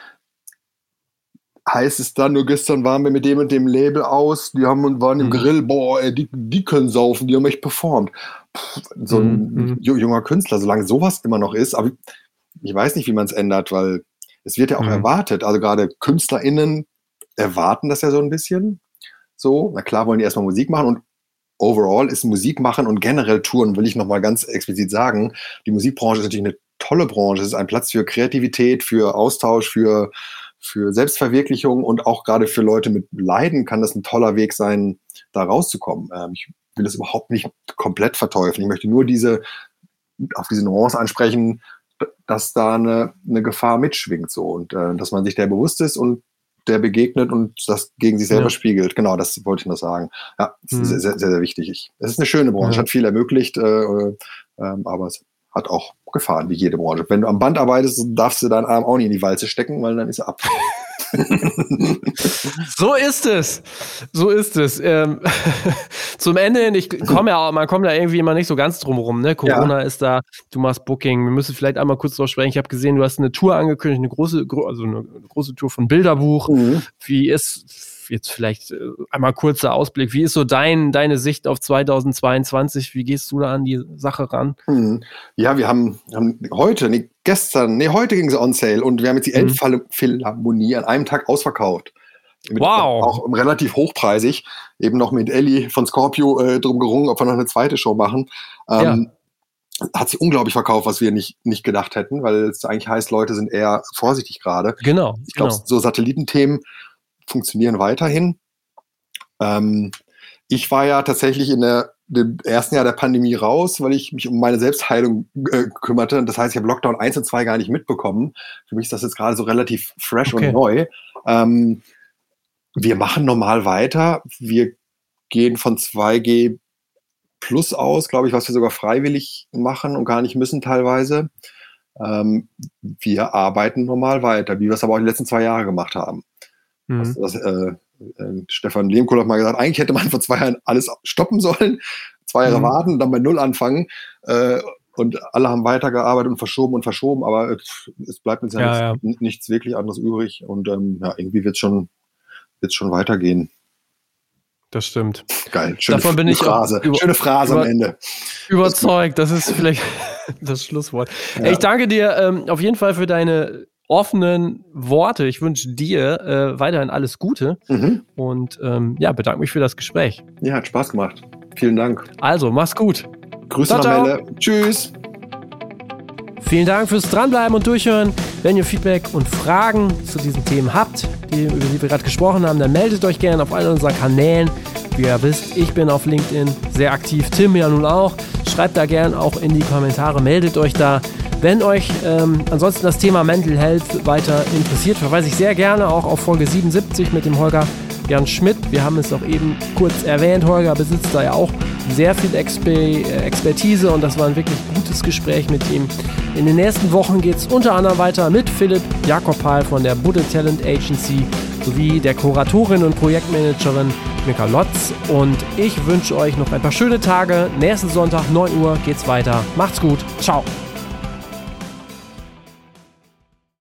heißt es dann, nur gestern waren wir mit dem und dem Label aus, die haben und waren im mhm. Grill, boah, ey, die, die können saufen, die haben echt performt. Pff, so ein mhm. junger Künstler, solange sowas immer noch ist, aber ich weiß nicht, wie man es ändert, weil es wird ja auch mhm. erwartet. Also gerade KünstlerInnen erwarten das ja so ein bisschen. So, na klar wollen die erstmal Musik machen und overall ist Musik machen und generell Touren, will ich nochmal ganz explizit sagen. Die Musikbranche ist natürlich eine tolle Branche. Es ist ein Platz für Kreativität, für Austausch, für für Selbstverwirklichung und auch gerade für Leute mit Leiden kann das ein toller Weg sein, da rauszukommen. Ähm, ich will das überhaupt nicht komplett verteufeln. Ich möchte nur diese, auf diese Nuance ansprechen, dass da eine, eine Gefahr mitschwingt so und äh, dass man sich der bewusst ist und der begegnet und das gegen sich selber ja. spiegelt. Genau, das wollte ich nur sagen. Ja, das mhm. ist sehr, sehr, sehr wichtig. Es ist eine schöne Branche, ja. hat viel ermöglicht, äh, äh, aber es hat auch Gefahren, wie jede Branche. Wenn du am Band arbeitest, darfst du deinen Arm auch nicht in die Walze stecken, weil dann ist er ab. *laughs* so ist es. So ist es. Ähm, *laughs* zum Ende hin, ich komme ja, man kommt da irgendwie immer nicht so ganz drum rum. Ne? Corona ja. ist da, du machst Booking. Wir müssen vielleicht einmal kurz drüber sprechen. Ich habe gesehen, du hast eine Tour angekündigt, eine große, also eine große Tour von Bilderbuch. Mhm. Wie ist jetzt vielleicht äh, einmal kurzer Ausblick. Wie ist so dein, deine Sicht auf 2022? Wie gehst du da an die Sache ran? Mhm. Ja, wir haben, haben heute, nee, gestern, nee, heute ging es on sale und wir haben jetzt die mhm. Elbphilharmonie an einem Tag ausverkauft. Mit, wow. Auch relativ hochpreisig. Eben noch mit Ellie von Scorpio äh, drum gerungen, ob wir noch eine zweite Show machen. Ähm, ja. Hat sich unglaublich verkauft, was wir nicht, nicht gedacht hätten, weil es eigentlich heißt, Leute sind eher vorsichtig gerade. Genau. Ich glaube, genau. so Satellitenthemen funktionieren weiterhin. Ähm, ich war ja tatsächlich in der, dem ersten Jahr der Pandemie raus, weil ich mich um meine Selbstheilung äh, kümmerte. Das heißt, ich habe Lockdown 1 und 2 gar nicht mitbekommen. Für mich ist das jetzt gerade so relativ fresh okay. und neu. Ähm, wir machen normal weiter. Wir gehen von 2G plus aus, glaube ich, was wir sogar freiwillig machen und gar nicht müssen teilweise. Ähm, wir arbeiten normal weiter, wie wir es aber auch die letzten zwei Jahre gemacht haben. Mhm. Das, das, äh, äh, Stefan Lehmkohl hat mal gesagt, eigentlich hätte man vor zwei Jahren alles stoppen sollen, zwei Jahre mhm. warten, dann bei Null anfangen. Äh, und alle haben weitergearbeitet und verschoben und verschoben, aber es, es bleibt uns ja, ja, nichts, ja, nichts, wirklich anderes übrig. Und ähm, ja, irgendwie wird es schon, wird's schon weitergehen. Das stimmt. Geil. Schöne Davon bin ich Phrase. Über, Schöne Phrase über, am Ende. Überzeugt. Das ist vielleicht *laughs* das Schlusswort. Ja. Ey, ich danke dir ähm, auf jeden Fall für deine offenen Worte. Ich wünsche dir äh, weiterhin alles Gute mhm. und ähm, ja, bedanke mich für das Gespräch. Ja, hat Spaß gemacht. Vielen Dank. Also, mach's gut. Grüße ciao, ciao. Melle. Tschüss. Vielen Dank fürs Dranbleiben und Durchhören. Wenn ihr Feedback und Fragen zu diesen Themen habt, die, über die wir gerade gesprochen haben, dann meldet euch gerne auf allen unseren Kanälen. Wie ihr wisst, ich bin auf LinkedIn sehr aktiv, Tim ja nun auch. Schreibt da gern auch in die Kommentare, meldet euch da. Wenn euch ähm, ansonsten das Thema Mental Health weiter interessiert, verweise ich sehr gerne auch auf Folge 77 mit dem Holger Jan Schmidt. Wir haben es auch eben kurz erwähnt. Holger besitzt da ja auch sehr viel äh, Expertise und das war ein wirklich gutes Gespräch mit ihm. In den nächsten Wochen geht es unter anderem weiter mit Philipp Jakobal von der Budde Talent Agency sowie der Kuratorin und Projektmanagerin Mika Lotz. Und ich wünsche euch noch ein paar schöne Tage. Nächsten Sonntag, 9 Uhr, geht's weiter. Macht's gut. Ciao.